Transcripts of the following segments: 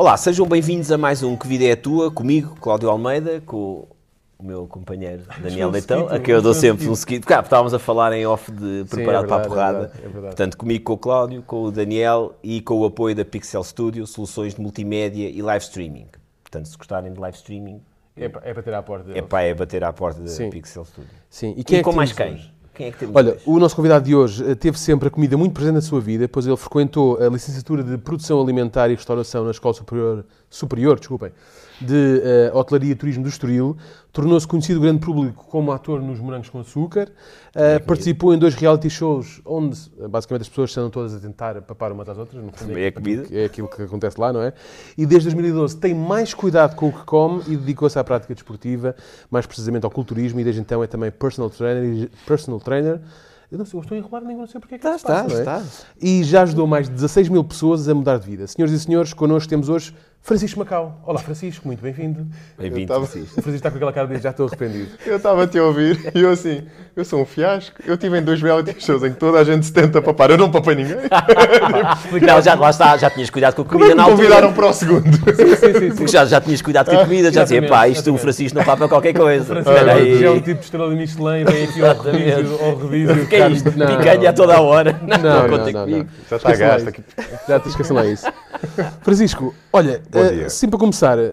Olá, sejam bem-vindos a mais um Que Vida é a Tua, comigo, Cláudio Almeida, com o meu companheiro Daniel um Leitão, a quem eu dou sempre um. Porque ah, estávamos a falar em off de preparado é para a verdade, porrada. é verdade, é. Portanto, comigo com o Cláudio, com o Daniel e com o apoio da Pixel Studio, soluções de multimédia e live streaming. Portanto, se gostarem de live streaming, É para, é para ter à porta. é pá, é bater à porta da Sim. Pixel Studio. Sim. E, quem é que com mais quem? Quem é que temos Olha, hoje? o nosso convidado de hoje eh, teve sempre a comida muito presente na sua vida, pois ele frequentou a licenciatura de Produção Alimentar e Restauração na Escola Superior, Superior desculpem, de eh, Hotelaria e Turismo do Estoril, tornou-se conhecido do grande público como ator nos Morangos com Açúcar, eh, participou em dois reality shows onde eh, basicamente as pessoas estão todas a tentar papar umas às outras, no fundo É a comida. é aquilo que acontece lá, não é? E desde 2012 tem mais cuidado com o que come e dedicou-se à prática desportiva, mais precisamente ao culturismo, e desde então é também personal trainer. Personal trainer. Eu não sei, eu estou a enrolar, nem não sei porque é que Está, isso se passa, está, não é? está. E já ajudou mais de 16 mil pessoas a mudar de vida. Senhoras e senhores, connosco temos hoje Francisco Macau. Olá, Francisco, muito bem-vindo. Bem-vindo, tava- Francisco. O Francisco está com aquela cara de já estou arrependido. Eu estava a te ouvir e eu assim, eu sou um fiasco. Eu tive em dois reality shows em que toda a gente se tenta papar. Eu não papei ninguém. Não, já, lá está, já tinhas cuidado com a Como é comida que na me altura. convidaram para o segundo? Sim, sim, sim. Porque já, já tinhas cuidado com a comida, já dizia, pá, isto o. Francisco não papa qualquer coisa. Francisco Espera aí. já é um tipo de estrela de Michelin, vem aqui ao rodízio, ao rodízio. O que é isto? Não, Picanha a toda a hora. Não, Não, não, não, comigo. não. Já está isso. aqui. Já te esquecem lá isso. Francisco, olha, Bom eh, dia. sempre a começar, eh,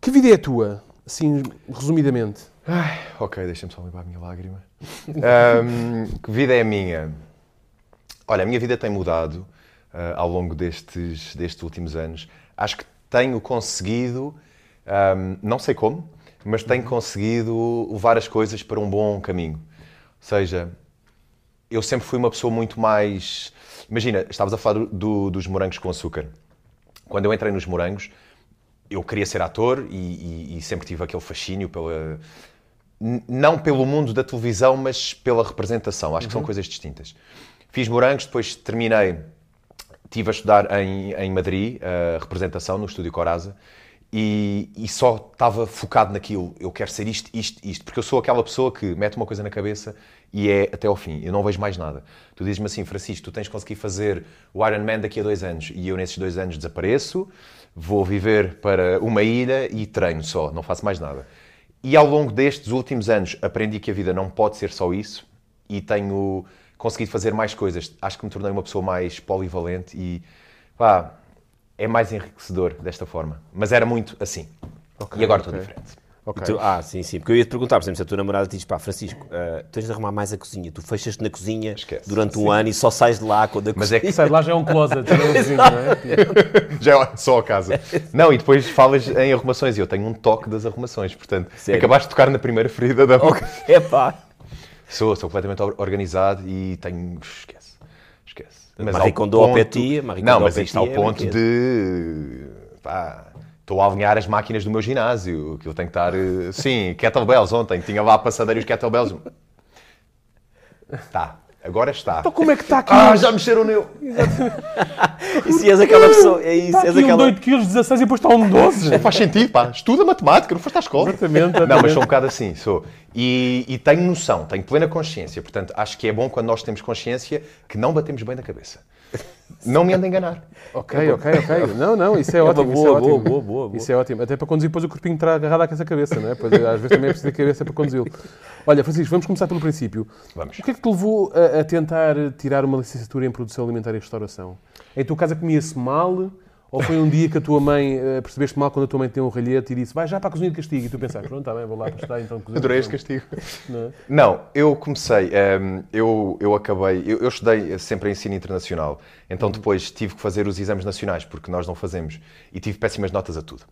que vida é a tua? Assim, resumidamente. Ai, ok, deixa-me só limpar a minha lágrima. Ahm, que vida é a minha? Olha, a minha vida tem mudado ah, ao longo destes, destes últimos anos. Acho que tenho conseguido, ahm, não sei como, mas tenho conseguido levar as coisas para um bom caminho. Ou seja, eu sempre fui uma pessoa muito mais. Imagina, estavas a falar do- dos morangos com açúcar. Quando eu entrei nos morangos, eu queria ser ator e, e- e sempre tive aquele fascínio pela. Não pelo mundo da televisão, mas pela representação. Acho que são coisas distintas. Fiz morangos, depois terminei. Estive a estudar em, em Madrid, a representação, no Estúdio Coraza, e, e só estava focado naquilo. Eu quero ser isto, isto, isto. Porque eu sou aquela pessoa que mete uma coisa na cabeça e é até ao fim. Eu não vejo mais nada. Tu dizes-me assim, Francisco, tu tens de conseguir fazer o Iron Man daqui a dois anos. E eu, nesses dois anos, desapareço, vou viver para uma ilha e treino só, não faço mais nada. E ao longo destes últimos anos, aprendi que a vida não pode ser só isso e tenho conseguido fazer mais coisas. Acho que me tornei uma pessoa mais polivalente e pá, é mais enriquecedor desta forma. Mas era muito assim. e agora estou ok. diferente. Ok. Tu- ah, sim, sim. Porque eu ia te perguntar, por exemplo, se a tua namorada te diz, pá, Francisco, ah, tens de arrumar mais a cozinha. Tu fechas-te na cozinha Esquece. durante um ano e só sais de lá quando a Mas cozinha... é que Sai de lá já é um closet, já é um vizinho, não é? já é só a casa. Não, e depois falas em arrumações e eu tenho um toque das arrumações. Portanto, Sério? acabaste de tocar na primeira ferida da É pá. Sou, sou completamente or- organizado e tenho. Esquece. Esquece. Marie ao Kondo ao pé de ti, Marie Não, ao mas isto ao é ponto brinquedo. de. Pá, estou a alinhar as máquinas do meu ginásio, que eu tenho que estar. eh, Sim, kettlebells ontem, tinha lá a passadeira e os kettlebells. Tá, agora está. Então como é que está aqui? Ah, já mexeram no. E se és aquela pessoa... É isso, Está és aqui um aquela... de 8 kg, 16 e depois está um 12. É, faz sentido, pá. Estuda matemática, não foste à escola. Exatamente, Não, mas sou um bocado assim, sou. E, e tenho noção, tenho plena consciência. Portanto, acho que é bom quando nós temos consciência que não batemos bem na cabeça. Não me anda a enganar. Ok, ok, ok. Não, não, isso é uma ótimo. isso boa, é ótimo. boa, boa, boa, boa. Isso é ótimo. Até para conduzir, depois o corpinho terá agarrado à cabeça, não é? Pois, às vezes também é preciso a cabeça para conduzi-lo. Olha, Francisco, vamos começar pelo princípio. Vamos. O que é que te levou a, a tentar tirar uma licenciatura em produção alimentar e restauração? Em tua casa comia-se mal? Ou foi um dia que a tua mãe eh, percebeste mal quando a tua mãe tem um ralhete e disse vai já para a cozinha de castigo? E tu pensaste, pronto, está bem, vou lá para estudar então cozinha. Adorei este castigo. Não é? Não, eu comecei, ehm, eu, eu acabei, eu, eu estudei sempre em ensino internacional, então depois tive que fazer os exames nacionais, porque nós não fazemos, e tive péssimas notas a tudo.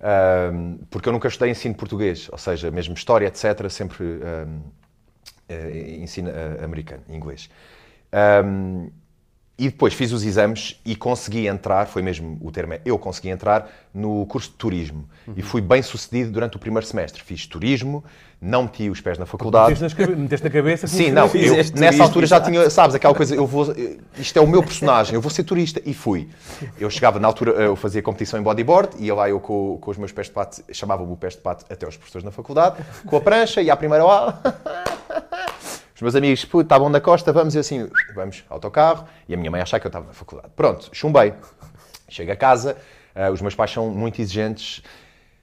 Ehm, porque eu nunca estudei ensino português, ou seja, mesmo história, etc., sempre ehm, eh, ensino eh, americano, inglês. Ehm, e depois fiz os exames e consegui entrar, foi mesmo o termo é, eu consegui entrar no curso de turismo. E fui bem sucedido durante o primeiro semestre. Fiz turismo, não meti os pés na faculdade. Meteste, nas cabe- meteste na cabeça. Sim, não, eu, nessa turismo, altura já tinha, sabes, aquela coisa, eu vou, isto é o meu personagem, eu vou ser turista, e fui. Eu chegava, na altura, eu fazia competição em bodyboard, ia lá eu com, com os meus pés de pato, chamavam-me o pés de pato até os professores na faculdade, com a prancha, ia à primeira aula, os meus amigos, estavam na costa, vamos, e assim, vamos, autocarro, e a minha mãe achava que eu estava na faculdade. Pronto, chumbei. Chego a casa, Uh, os meus pais são muito exigentes,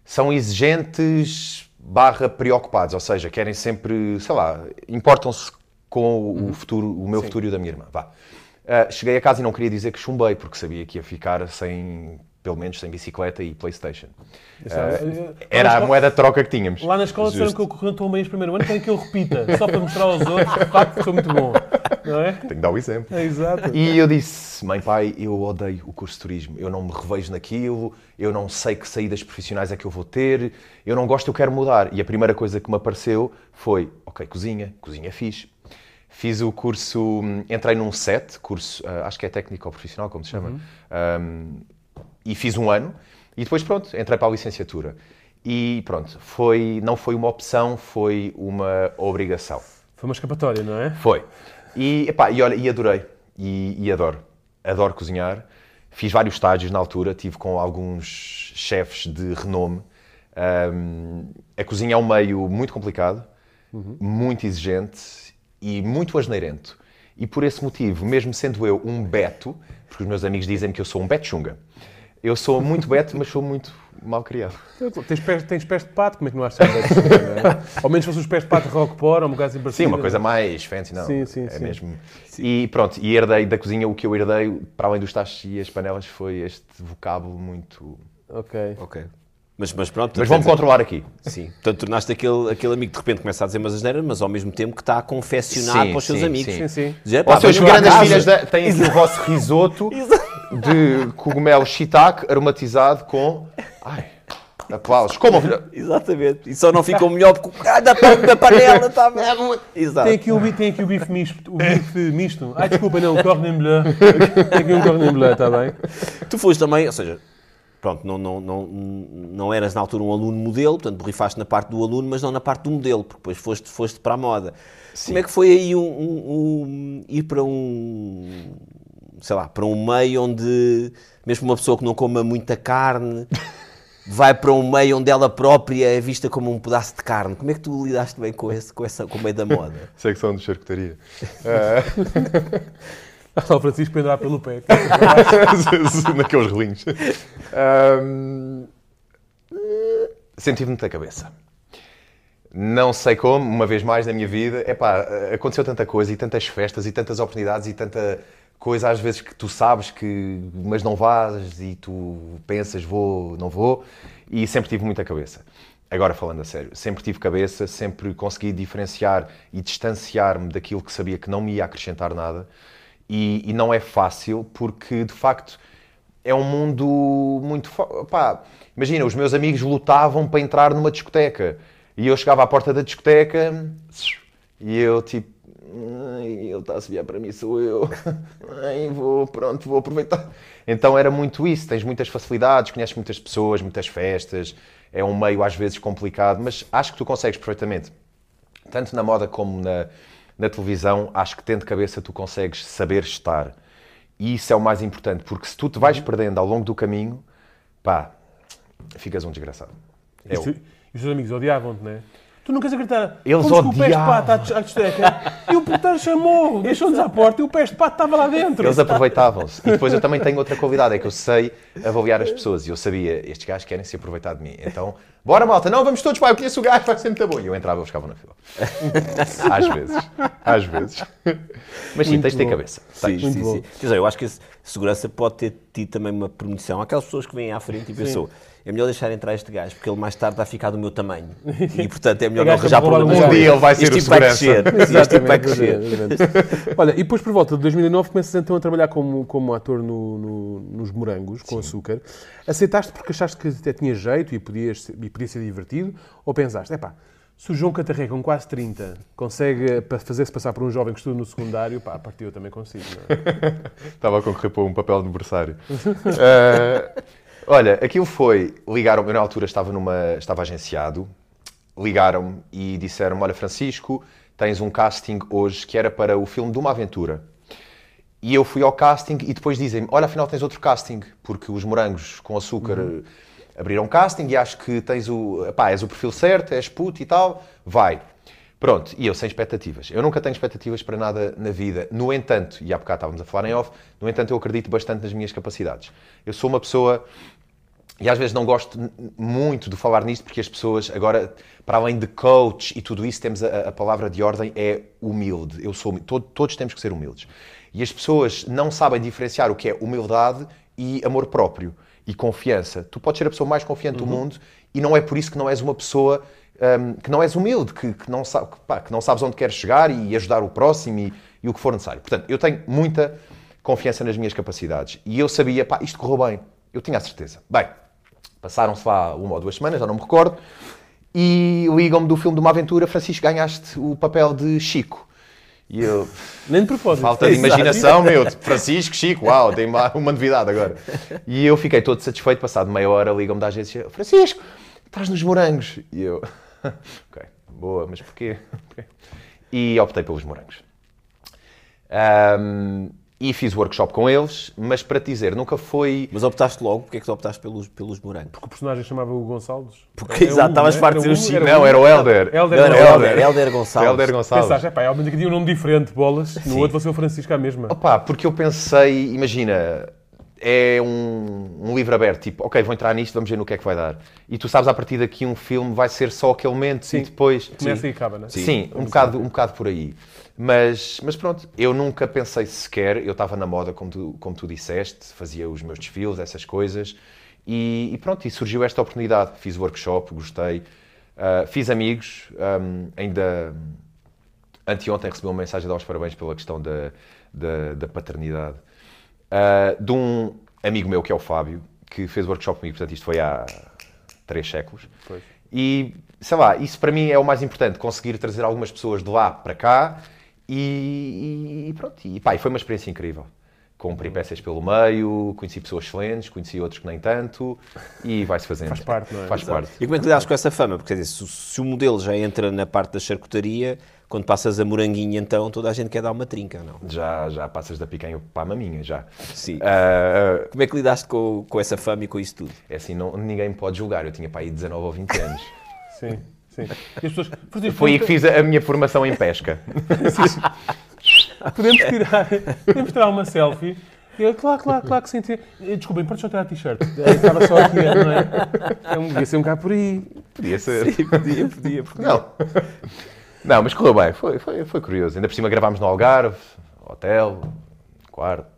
são exigentes barra preocupados, ou seja, querem sempre, sei lá, importam-se com o futuro, o meu futuro e o da minha irmã. Vá. Uh, cheguei a casa e não queria dizer que chumbei, porque sabia que ia ficar sem, pelo menos, sem bicicleta e Playstation. Uh, era a moeda de troca que tínhamos. Lá na escola disseram que eu corri tão bem este primeiro ano, querem que eu repita, só para mostrar aos outros que facto sou muito bom. Não é? Tenho que dar o exemplo. É, exato. E eu disse, mãe, pai, eu odeio o curso de turismo, eu não me revejo naquilo, eu não sei que saídas profissionais é que eu vou ter, eu não gosto, eu quero mudar. E a primeira coisa que me apareceu foi, ok, cozinha, cozinha é fixe. Fiz o curso, entrei num set, curso, uh, acho que é técnico ou profissional, como se chama, uhum. um, e fiz um ano. E depois, pronto, entrei para a licenciatura. E pronto, foi, não foi uma opção, foi uma obrigação. Foi uma escapatória, não é? Foi. E, epá, e olha, e adorei. E, e adoro. Adoro cozinhar. Fiz vários estágios na altura, tive com alguns chefes de renome. Um, a cozinha é um meio muito complicado, uhum. muito exigente e muito asneirento. E por esse motivo, mesmo sendo eu um beto, porque os meus amigos dizem que eu sou um betchunga, eu sou muito beto, mas sou muito mal criado. Tens pés, tens pés de pato, como é que não achas que é? Ao menos fosse os pés de pato de Rockport ou um bocado assim Sim, uma coisa mais fancy, não. Sim, sim, é sim. mesmo. Sim. E pronto, e herdei da cozinha, o que eu herdei, para além dos tachos e as panelas, foi este vocábulo muito... Ok. Ok. Mas, mas pronto. Mas vamos controlar aqui. Sim. Portanto, tornaste aquele, aquele amigo que de repente começa a dizer umas asneiras, mas ao mesmo tempo que está a confessionar sim, para os seus sim, amigos. Sim, sim. Dizer, pá, seus grandes filhas da, têm aqui o vosso risoto de cogumelo shiitake aromatizado com... Ai, aplausos. Como? Exatamente. E só não ficou melhor porque o da, da panela estava... Exato. Tem aqui, o, tem aqui o bife misto. O bife misto. Ai, desculpa, não, o cordon bleu. Tem aqui um cordon bleu, está bem? Tu foste também, ou seja pronto, não, não, não, não eras na altura um aluno modelo, portanto borrifaste na parte do aluno, mas não na parte do modelo, porque depois foste, foste para a moda. Sim. Como é que foi aí um, um, um, ir para um, sei lá, para um meio onde, mesmo uma pessoa que não coma muita carne, vai para um meio onde ela própria é vista como um pedaço de carne. Como é que tu lidaste bem com, esse, com, essa, com o meio da moda? Secção de charcutaria. Uh... Só o Francisco pendurar pelo pé. Naqueles relinhos. Um, Senti-me muita cabeça. Não sei como, uma vez mais na minha vida, epá, aconteceu tanta coisa e tantas festas e tantas oportunidades e tanta coisa às vezes que tu sabes que, mas não vais e tu pensas vou, não vou e sempre tive muita cabeça. Agora falando a sério, sempre tive cabeça, sempre consegui diferenciar e distanciar-me daquilo que sabia que não me ia acrescentar nada e, e, não é fácil porque, de facto, é um mundo muito. Pá, imagina, os meus amigos lutavam para entrar numa discoteca e eu chegava à porta da discoteca e eu, tipo, ele está a se vier para mim, sou eu. Ai, vou, pronto, vou aproveitar. Então era muito isso. Tens muitas facilidades, conheces muitas pessoas, muitas festas. É um meio às vezes complicado, mas acho que tu consegues perfeitamente, tanto na moda como na, na televisão, acho que tendo cabeça tu consegues saber estar. E isso é o mais importante, porque se tu te vais perdendo ao longo do caminho, pá, ficas um desgraçado. É e, os teus amigos odiavam-te, não é? Tu não queres acreditar. Eles odiavam. o pé de pato à discoteca e o porteiro chamou, deixou-nos à porta e o pé de pato estava lá dentro. Eles aproveitavam-se. E depois eu também tenho outra qualidade, é que eu sei avaliar as pessoas. E eu sabia, estes gajos querem se aproveitar de mim. Então, bora malta, não, vamos todos, pai, eu conheço o gajo, vai ser muito bom. E eu entrava e eles ficavam na fila. Às vezes. Às vezes. Mas sim, tens de ter cabeça. Sim, sim, sim. Quer dizer, eu acho que a segurança pode ter tido também uma premonição. Aquelas pessoas que vêm à frente e pensam é melhor deixar entrar este gajo, porque ele mais tarde vai ficar do meu tamanho. E, portanto, é melhor não arranjar problemas. Um dia ele vai ser este o tipo. Vai crescer. este tipo vai crescer. Olha, e depois, por volta de 2009, começas então a trabalhar como, como ator no, no, nos Morangos, com Sim. açúcar. Aceitaste porque achaste que até tinha jeito e, podias, e podia ser divertido? Ou pensaste, é pá, se o João Catarré, com quase 30, consegue fazer-se passar por um jovem que estuda no secundário, pá, a partir eu também consigo. É? Estava a concorrer para um papel de aniversário. uh, Olha, aquilo foi, ligaram-me, eu na altura estava, numa, estava agenciado, ligaram-me e disseram olha Francisco, tens um casting hoje que era para o filme de uma aventura. E eu fui ao casting e depois dizem-me, olha afinal tens outro casting, porque os morangos com açúcar uhum. abriram casting e acho que tens o, pá, és o perfil certo, és puto e tal, vai. Pronto, e eu sem expectativas. Eu nunca tenho expectativas para nada na vida. No entanto, e há bocado estávamos a falar em off, no entanto eu acredito bastante nas minhas capacidades. Eu sou uma pessoa e às vezes não gosto muito de falar nisto porque as pessoas agora, para além de coach e tudo isso, temos a, a palavra de ordem é humilde. Eu sou. Todo- todos temos que ser humildes. E as pessoas não sabem diferenciar o que é humildade e amor próprio e confiança. Tu podes ser a pessoa mais confiante do mundo e não é por isso que não és uma pessoa hum, que não és humilde, que, que não sabe, que, pá, que não sabes onde queres chegar e ajudar o próximo e, e o que for necessário. Portanto, eu tenho muita confiança nas minhas capacidades e eu sabia, pá, isto correu bem. Eu tinha a certeza. Bem, passaram-se lá uma ou duas semanas, já não me recordo, e ligam-me do filme de uma aventura, Francisco, ganhaste o papel de Chico. E eu, Nem de propósito. Falta de imaginação, meu. Francisco, Chico, uau, tem uma, novidade agora. E eu fiquei todo satisfeito, passado meia hora, ligam-me da agência, Francisco, estás nos morangos. E eu, ok, boa, mas porquê? E optei pelos morangos. Ahm, e fiz workshop com eles, mas para te dizer, nunca foi... Mas optaste logo, porque é que tu optaste pelos, pelos morangos? Porque o personagem chamava o Gonçalves. Porque, exato, estavas farto de dizer o Chico. Não, era o Helder. Helder. Não, era o Helder. Helder, Gonçalves. Helder Gonçalves. Pensaste, é pá, ao menos aqui tinha um nome diferente, bolas. No outro você é o Francisco à mesma. Opa, porque eu pensei, imagina, é um, um livro aberto, tipo, ok, vou entrar nisto, vamos ver no que é que vai dar. E tu sabes, a partir daqui, um filme vai ser só aquele momento Sim. e depois. Começa e acaba, não é? Sim, um, bocado, um bocado por aí. Mas, mas pronto, eu nunca pensei sequer, eu estava na moda, como tu, como tu disseste, fazia os meus desfiles, essas coisas, e, e pronto, e surgiu esta oportunidade. Fiz workshop, gostei, ah, fiz amigos, ahm, ainda anteontem recebi uma mensagem a dar os parabéns pela questão da, da, da paternidade, ah, de um amigo meu que é o Fábio, que fez workshop comigo, portanto isto foi há três séculos. Pois. E, sei lá, isso para mim é o mais importante, conseguir trazer algumas pessoas de lá para cá e, e pronto. E pá, e foi uma experiência incrível. Com peripécias pelo meio, conheci pessoas excelentes, conheci outros que nem tanto e vai-se fazendo. Faz parte, não é? Faz parte. E como é que lidas com essa fama? Porque quer dizer, se, se o modelo já entra na parte da charcutaria, quando passas a moranguinha, então toda a gente quer dar uma trinca, não? Já, já passas da picanha para a maminha, já. Sim. Ah, Como é que lidaste com, com essa fama e com isso tudo? é assim, não, ninguém me pode julgar. Eu tinha para aí 19 ou 20 anos. Sim, sim. As pessoas... Foi aí que fiz a, minha formação em pesca. Podemos tirar, podemos tirar uma selfie. Eu, claro, claro, claro que sim. sim. Eh, Desculpem, pode só tirar a t-shirt. Eh, Estava só aqui, não é? É um, devia ser um bocado por aí. Podia ser. podia, podia, porque Não. Não, mas correu bem. Foi, foi, foi curioso. Ainda por cima gravámos no Algarve, hotel, quarto,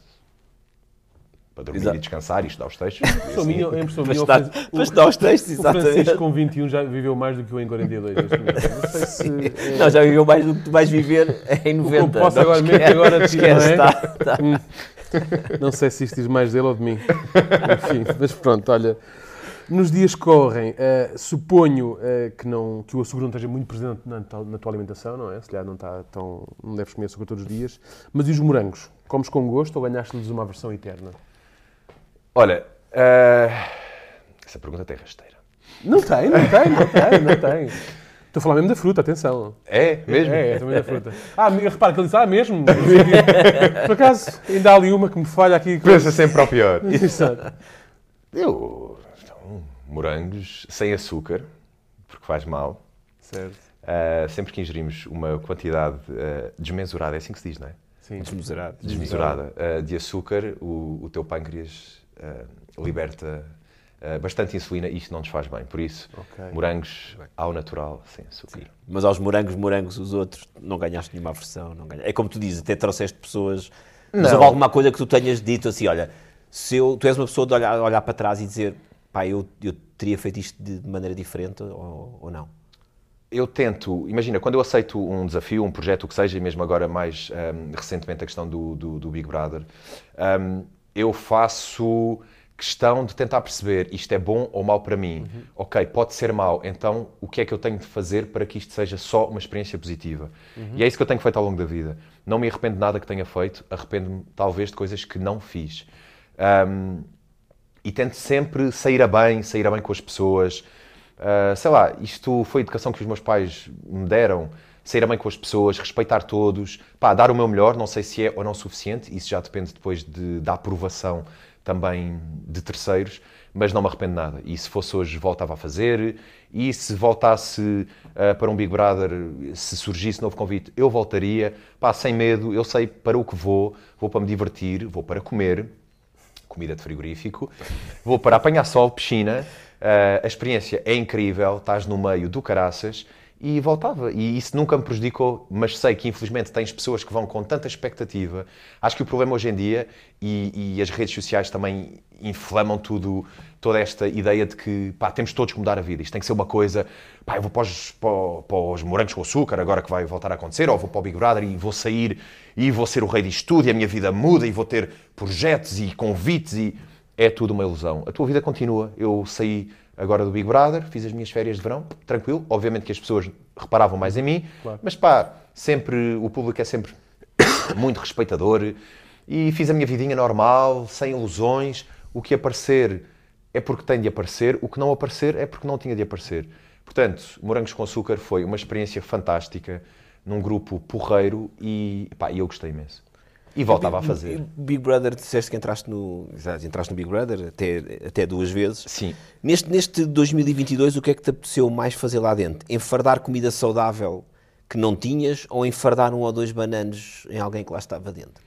para dormir Exato. e descansar e estudar os textos. Impressão minha, a impressão Para minha, o estudar, para estudar os textos, o Francisco exatamente. com 21 já viveu mais do que eu em 42. neste momento. Não sei se... eh, Não, já viveu mais do que tu vais viver em 90. eu posso Não agora esquece, mesmo agora não esquece, é? tá, tá. Não sei se isto diz mais dele ou de mim. Enfim, mas pronto, olha. Nos dias que correm, eh, suponho eh, que, não, que o açúcar não esteja muito presente na, tua- na tua alimentação, não é? Se calhar não, está tão, não deves comer açúcar todos os dias. Mas e os morangos? Comes com gosto ou ganhaste-lhes uma versão eterna? Olha, ah, essa pergunta tem rasteira. Não tem, não tem, não tem, não tem. Estou a falar mesmo da fruta, atenção. É mesmo? É, é também da fruta. Ah, repara que ele disse, ah, mesmo? Por acaso, ainda há ali uma que me falha aqui. Pensa sempre ao pior. Exato. Eu, então, morangos sem açúcar, porque faz mal. Certo. Ah, sempre que ingerimos uma quantidade desmesurada, é assim que se diz, não é? Sim. Desmesurado. desmesurada uh, de açúcar, o, o teu pâncreas uh, liberta uh, bastante insulina e isto não nos faz bem. Por isso, Ok. morangos ao natural, sem açúcar. Mas aos morangos, morangos, os outros, não ganhaste nenhuma versão. Não ganha... É como tu dizes, até trouxeste pessoas. Mas Não. houve alguma coisa que tu tenhas dito assim: olha, se eu, tu és uma pessoa de olhar, olhar para trás e dizer, pá, eu, eu teria feito isto de maneira diferente ou, ou não? Eu tento, imagina, quando eu aceito um desafio, um projeto, o que seja, e mesmo agora mais um, recentemente a questão do, do, do Big Brother, um, eu faço questão de tentar perceber isto é bom ou mau para mim. Ok, pode ser mau, então o que é que eu tenho de fazer para que isto seja só uma experiência positiva? E é isso que eu tenho feito ao longo da vida. Não me arrependo de nada que tenha feito, arrependo-me talvez de coisas que não fiz. Um, e tento sempre sair a bem, sair a bem com as pessoas. Uh, sei lá, isto foi a educação que os meus pais me deram. Sair bem com as pessoas, respeitar todos, pá, dar o meu melhor, não sei se é ou não suficiente, isso já depende depois de, da aprovação também de terceiros, mas não me arrependo nada. E se fosse hoje, voltava a fazer. E se voltasse uh, para um Big Brother, se surgisse novo convite, eu voltaria, pá, sem medo, eu sei para o que vou, vou para me divertir, vou para comer, comida de frigorífico. Vou para apanhar sol, piscina. Uh, a experiência é incrível, estás no meio do caraças e voltava. E isso nunca me prejudicou, mas sei que infelizmente tens pessoas que vão com tanta expectativa. Acho que o problema hoje em dia, e, e as redes sociais também inflamam tudo, toda esta ideia de que pá, temos todos que mudar a vida. Isto tem que ser uma coisa, pá, eu vou para os, para, para os morangos com açúcar, agora que vai voltar a acontecer, ou vou para o Big Brother e vou sair e vou ser o rei disto tudo e a minha vida muda e vou ter projetos e convites e é tudo uma ilusão. A tua vida continua. Eu saí agora do Big Brother, fiz as minhas férias de verão, tranquilo. Obviamente que as pessoas reparavam mais em mim, claro. mas pá, sempre, o público é sempre muito respeitador e fiz a minha vidinha normal, sem ilusões. O que aparecer é porque tem de aparecer, o que não aparecer é porque não tinha de aparecer. Portanto, Morangos com Açúcar foi uma experiência fantástica, num grupo porreiro e pá, eu gostei imenso. E voltava a fazer. Big Brother, disseste que entraste no, entraste no Big Brother até, até duas vezes. Sim. Neste, neste 2022, o que é que te apeteceu mais fazer lá dentro? Enfardar comida saudável que não tinhas ou enfardar um ou dois bananos em alguém que lá estava dentro?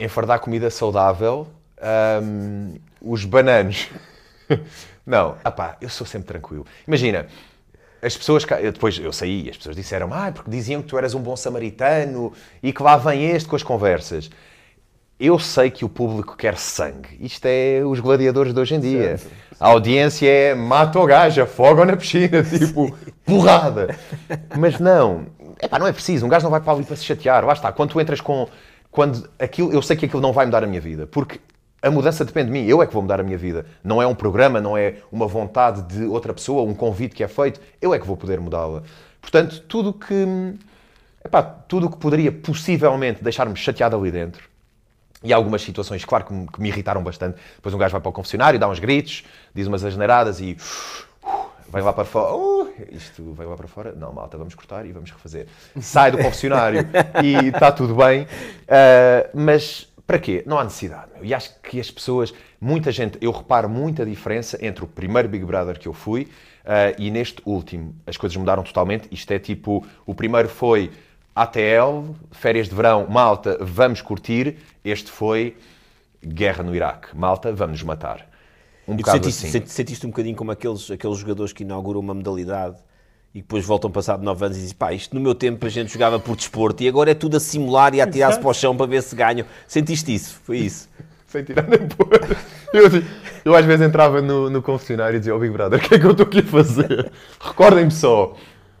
Enfardar comida saudável, hum, os bananos. não, apá, eu sou sempre tranquilo. Imagina, as pessoas, depois eu saí, as pessoas disseram, ah, porque diziam que tu eras um bom samaritano e que lá vem este com as conversas. Eu sei que o público quer sangue. Isto é os gladiadores de hoje em dia. Certo. A audiência é mata o gajo, afoga na piscina, tipo, porrada. Mas não, epá, não é preciso, um gajo não vai para ali para se chatear. Lá está, quando tu entras com. Quando aquilo, eu sei que aquilo não vai mudar a minha vida, porque a mudança depende de mim, eu é que vou mudar a minha vida. Não é um programa, não é uma vontade de outra pessoa, um convite que é feito, eu é que vou poder mudá-la. Portanto, tudo que. Epá, tudo que poderia possivelmente deixar-me chateado ali dentro. E algumas situações, claro, que me, que me, irritaram bastante. Depois um gajo vai para o confessionário, dá uns gritos, diz umas asneiradas e. Uh, vai lá para fora. Uh, isto vai lá para fora. Não, malta, vamos cortar e vamos refazer. Sai do confessionário e está tudo bem. Uh, mas para quê? Não há necessidade. Meu. E acho que as pessoas, muita gente, eu reparo muita diferença entre o primeiro Big Brother que eu fui uh, e neste último. As coisas mudaram totalmente. Isto é tipo, o primeiro foi ATL, férias de verão, malta, vamos curtir. Este foi guerra no Iraque, malta, vamos nos matar. Um e bocado sentiste, assim. Sentiste um bocadinho como aqueles, aqueles jogadores que inauguram uma modalidade e depois voltam passado 9 anos e dizem, pá, isto no meu tempo a gente jogava por desporto e agora é tudo a simular e a tirar-se para o chão para ver se ganham. Sentiste isso? Foi isso? Sem tirar nem pôr. Eu, eu, às vezes entrava no, no confessionário e dizia, oh Big Brother, o que é que eu estou aqui a fazer? Recordem-me só.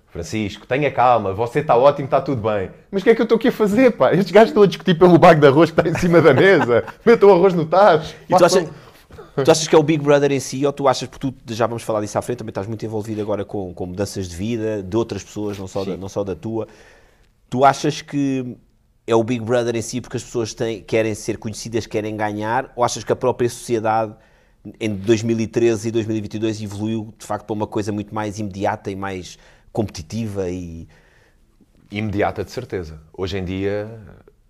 Francisco, tenha calma, você está ótimo, está tudo bem. Mas o que é que eu estou aqui a fazer, pá? Estes gajos estão a discutir pelo bago de arroz que está em cima da mesa. Metam o arroz no tacho. E tu achas, Tu achas que é o Big Brother em si, ou tu achas, porque tu já vamos falar disso à frente, também estás muito envolvido agora com, com mudanças de vida de outras pessoas, não só, da, não só da tua. Tu achas que é o Big Brother em si porque as pessoas têm, querem ser conhecidas, querem ganhar, ou achas que a própria sociedade em 2013 e 2022 evoluiu de facto para uma coisa muito mais imediata e mais competitiva e imediata de certeza. Hoje em dia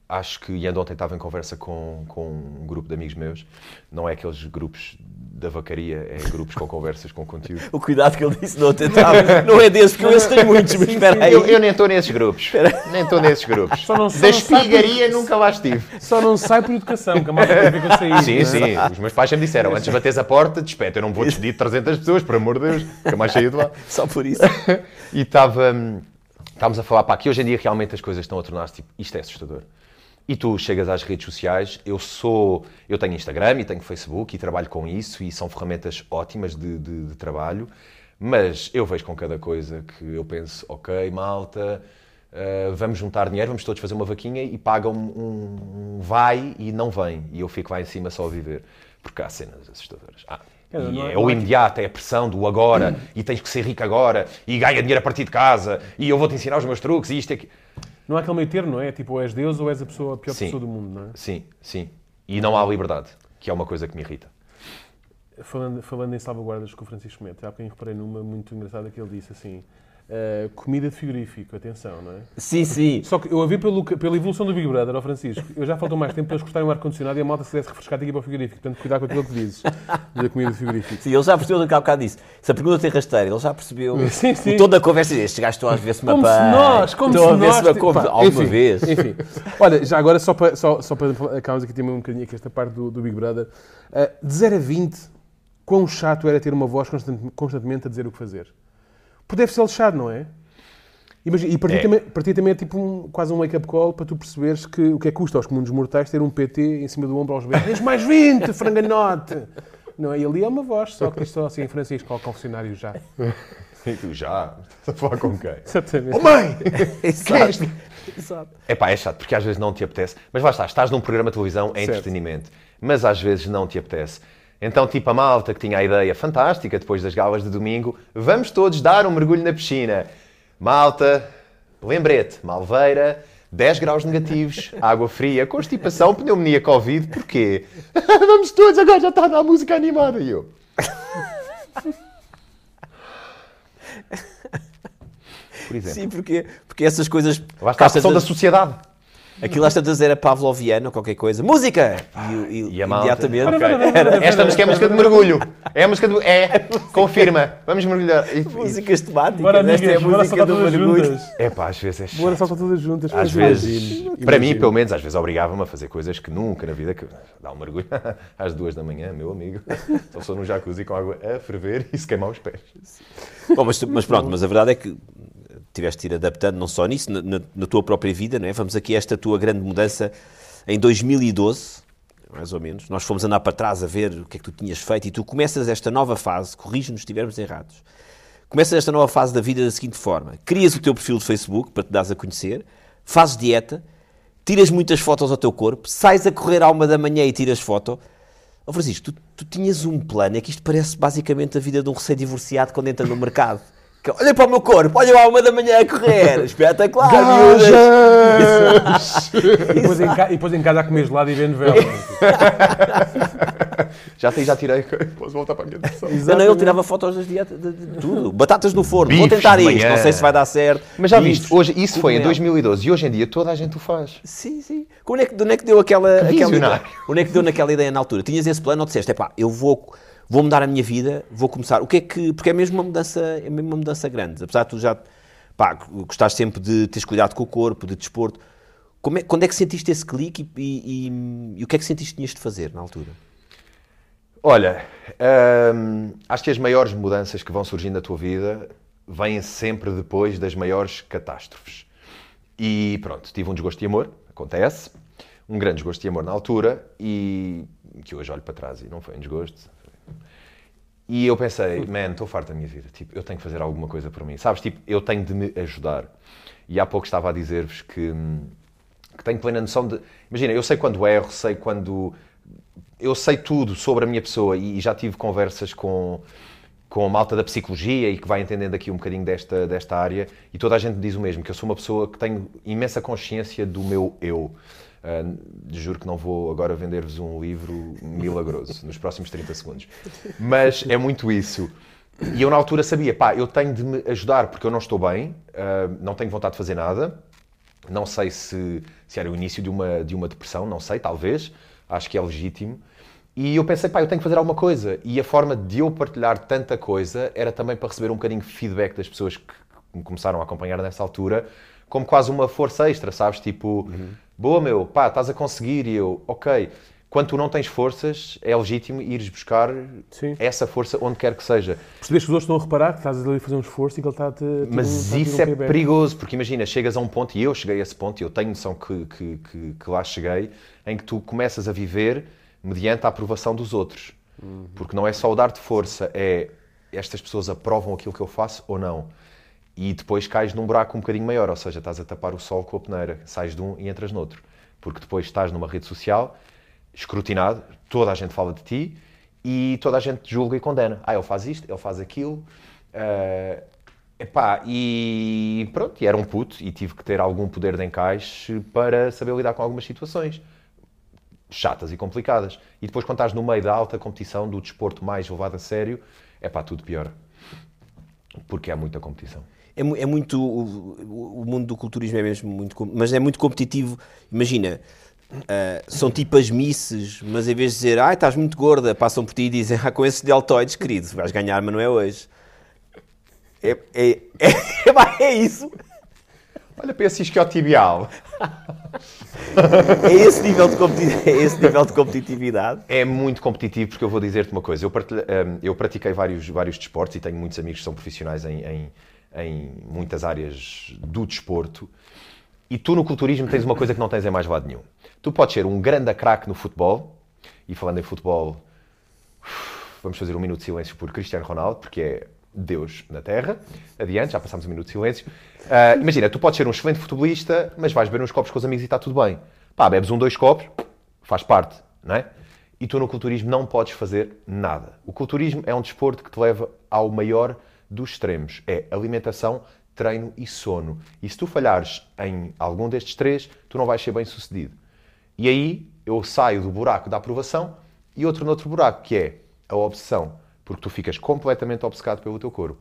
acho que, e ando ontem estava em conversa com, com um grupo de amigos meus, não é aqueles grupos da vacaria, é grupos com conversas com conteúdo. O cuidado que ele disse não tentava, não é desse, porque eu esse tenho muitos, mas espera aí. Eu, eu, nem estou nesses grupos, nem estou nesses grupos. Só não, só da espigaria por... nunca lá estive. Só não sai por educação, que a malta tem que sair. Sim, é? sim, os meus pais já me disseram, antes de bateres a porta, despete, eu não vou despedir 300 pessoas, por amor de Deus, fica mais cheio de lá. Só por isso. e estava... Estávamos a falar, pá, que hoje em dia realmente as coisas estão a tornar-se, tipo, isto é assustador. E tu chegas às redes sociais, eu sou, eu tenho Instagram e tenho Facebook e trabalho com isso e são ferramentas ótimas de, de, de trabalho, mas eu vejo com cada coisa que eu penso, ok, malta, uh, vamos juntar dinheiro, vamos todos fazer uma vaquinha e pagam um, um, vai e não vem. E eu fico lá em cima só a viver. Porque há cenas assustadoras. Ah, é, é, o imediato, é a pressão do agora, e tens que ser rico agora, e ganha dinheiro a partir de casa, e eu vou-te ensinar os meus truques, e isto é que... Não há aquele meio termo, não é? Tipo, ou és Deus ou és a, pessoa, a pior sim. pessoa do mundo, não é? Sim, sim. E não há liberdade, que é uma coisa que me irrita. Falando, falando em salvaguardas com o Francisco Mete, há bocadinho reparei numa muito engraçada que ele disse assim: Uh, comida de frigorífico, atenção, não é? Sim, sim. Só que eu a vi pelo, pela evolução do Big Brother, ao Francisco, eu já faltou mais tempo para eles cortarem o ar-condicionado e a malta se quisesse refrescar aqui para o frigorífico. Portanto, cuidado com aquilo que dizes da comida de frigorífico. Sim, ele já percebeu do que há bocado disse. Se a pergunta tem rasteira, ele já percebeu Sim, sim. o tom da conversa e este gajo estou a ver-se uma Como se pá. nós, como Estou se a ver nós... se me alguma vez. Enfim. Olha, já agora, só para, só, só para acabarmos aqui também um bocadinho aqui esta parte do, do Big Brother. Uh, de 0 a 20, quão chato era ter uma voz constant- constantemente a dizer o que fazer? Porque deve ser lixado, não é? Imagina, e para ti, É. também, é tipo um- quase um wake-up call para tu perceberes que o que é que custa aos comuns mortais ter um PT em cima do ombro aos beijos. Tens mais 20, franganote! Não é? E ali é uma voz, só que isto só assim em francês, qual confessionário já. E tu já? Estás a falar com quem? Exatamente. Oh mãe! Exato. Exato. É pá, é chato, porque às vezes não te apetece. Mas lá está, estás num programa de televisão, é Certo. entretenimento. Mas às vezes não te apetece. Então, tipo, a malta que tinha a ideia fantástica depois das galas de domingo, vamos todos dar um mergulho na piscina. Malta, lembrete, Malveira, 10 graus negativos, água fria, constipação, pneumonia, Covid, porquê? vamos todos, agora já está a dar música animada. E eu, por exemplo. Sim, porque, porque essas coisas. Lá está a pressão da sociedade. Aquilo às tantas era pavloviano ou qualquer coisa. Música! E, e, E a malta? imediatamente. Ok. Esta música é a música de mergulho. É a música do. É, confirma. Vamos mergulhar. E- Músicas temáticas. Bora, Esta é a amigas, bora música do todas mergulho. juntas. É pá, às vezes é chato. Bora saltar todas juntas. Às vezes, imagino, para mim, pelo menos, às vezes obrigava-me a fazer coisas que nunca na vida. Que, dar um mergulho às duas da manhã, meu amigo. Só sou num jacuzzi com água a ferver e se queimar os pés. Bom, mas, mas pronto, mas a verdade é que tiveste de ir adaptando não só nisso, na, na- tua própria vida, não é? Vamos aqui a esta tua grande mudança em 2012, mais ou menos. Nós fomos andar para trás a ver o que é que tu tinhas feito e tu começas esta nova fase, corrige-nos se estivermos errados. Começas esta nova fase da vida da seguinte forma: crias o teu perfil de Facebook para te dares a conhecer, fazes dieta, tiras muitas fotos ao teu corpo, sais a correr à uma da manhã e tiras foto. Ó Francisco, tu, tu tinhas um plano, é que isto parece basicamente a vida de um recém-divorciado quando entra no mercado. Que, olha para o meu corpo, olha à uma da manhã a correr, espetacular, miúdas. E depois, em ca- e depois em casa a comer gelado e ver novela. Já, te- já tirei. Posso voltar para a minha depressão. Não, não, ele tirava fotos das dietas, de, de tudo. Batatas no forno, vou Bifes tentar de isto, manhã. não sei se vai dar certo. Mas já Bifes, viste, hoje, isso foi em cogumelo. 2012 e hoje em dia toda a gente o faz. Sim, sim. Onde é que, de onde é que deu aquela, aquela ideia? Onde é que deu naquela ideia na altura? Tinhas esse plano ou disseste, pá, eu vou, vou mudar a minha vida, vou começar. O que é que, porque é mesmo uma mudança, é mesmo uma mudança grande. Apesar de tu já, pá, gostares sempre de teres cuidado com o corpo, de desporto. Como é- quando é que sentiste esse clique e, e- e- e o que é que sentiste que tinhas de fazer na altura? Olha, hum, acho que as maiores mudanças que vão surgindo na tua vida vêm sempre depois das maiores catástrofes. E pronto, tive um desgosto de amor, acontece, um grande desgosto de amor na altura e que hoje olho para trás e não foi um desgosto. E eu pensei, man, estou farto da minha vida, tipo, eu tenho que fazer alguma coisa por mim. Sabes, tipo, eu tenho de me ajudar. E há pouco estava a dizer-vos que, que tenho plena noção de... Imagina, eu sei quando erro, sei quando eu sei tudo sobre a minha pessoa e já tive conversas com, com a malta da psicologia e que vai entendendo aqui um bocadinho desta, desta área e toda a gente diz o mesmo, que eu sou uma pessoa que tenho imensa consciência do meu eu. Ah, juro que não vou agora vender-vos um livro milagroso nos próximos 30 segundos. Mas é muito isso. E eu na altura sabia, pá, eu tenho de me ajudar porque eu não estou bem, ah, não tenho vontade de fazer nada, não sei se, se era o início de uma, de uma depressão, não sei, talvez. Acho que é legítimo. E eu pensei, pá, eu tenho que fazer alguma coisa. E a forma de eu partilhar tanta coisa era também para receber um bocadinho de feedback das pessoas que me começaram a acompanhar nessa altura, como quase uma força extra, sabes? Tipo, boa meu, pá, estás a conseguir. E eu, ok. Quando tu não tens forças, é legítimo ires buscar Sim. essa força onde quer que seja. Percebes que os outros estão a reparar que estás ali a fazer um esforço e que ele está a te. Mas a isso dar é um feedback. perigoso, porque imagina, chegas a um ponto, e eu cheguei a esse ponto, e eu tenho noção que, que, que, que lá cheguei, em que tu começas a viver mediante a aprovação dos outros. Porque não é só o dar-te força, é estas pessoas aprovam aquilo que eu faço ou não. E depois cais num buraco um bocadinho maior, ou seja, estás a tapar o sol com a peneira, sais de um e entras noutro. Porque depois estás numa rede social, escrutinado, toda a gente fala de ti e toda a gente te julga e condena. Ah, ele faz isto, ele faz aquilo. Ah, epá, e pronto, e era um puto e tive que ter algum poder de encaixe para saber lidar com algumas situações chatas e complicadas. E depois, quando estás no meio da alta competição, do desporto mais levado a sério, é pá, tudo pior. Porque há muita competição. É, é muito. O, o mundo do culturismo é mesmo muito. Mas é muito competitivo. Imagina, ah, são tipo as misses, mas em vez de dizer, ai, estás muito gorda, passam por ti e dizem, ah, com esses deltoides, querido, vais ganhar, mas não é hoje. É, é, é, é isso. Olha para esse isquiotibial. É esse nível de, competi- é esse nível de competitividade. É muito competitivo porque eu vou dizer-te uma coisa. Eu, partilhe- hum, eu pratiquei vários, vários desportos e tenho muitos amigos que são profissionais em, em, em muitas áreas do desporto. E tu no culturismo tens uma coisa que não tens em mais lado nenhum. Tu podes ser um grande craque no futebol, e falando em futebol, vamos fazer um minuto de silêncio por Cristiano Ronaldo, porque é Deus na Terra. Adiante, já passámos um minuto de silêncio. Ah, imagina, tu podes ser um excelente futebolista, mas vais beber uns copos com os amigos e está tudo bem. Pá, bebes um, dois copos, faz parte, não é? E tu no culturismo não podes fazer nada. O culturismo é um desporto que te leva ao maior dos extremos. É alimentação, treino e sono. E se tu falhares em algum destes três, tu não vais ser bem sucedido. E aí eu saio do buraco da aprovação e outro noutro buraco, que é a obsessão. Porque tu ficas completamente obcecado pelo teu corpo.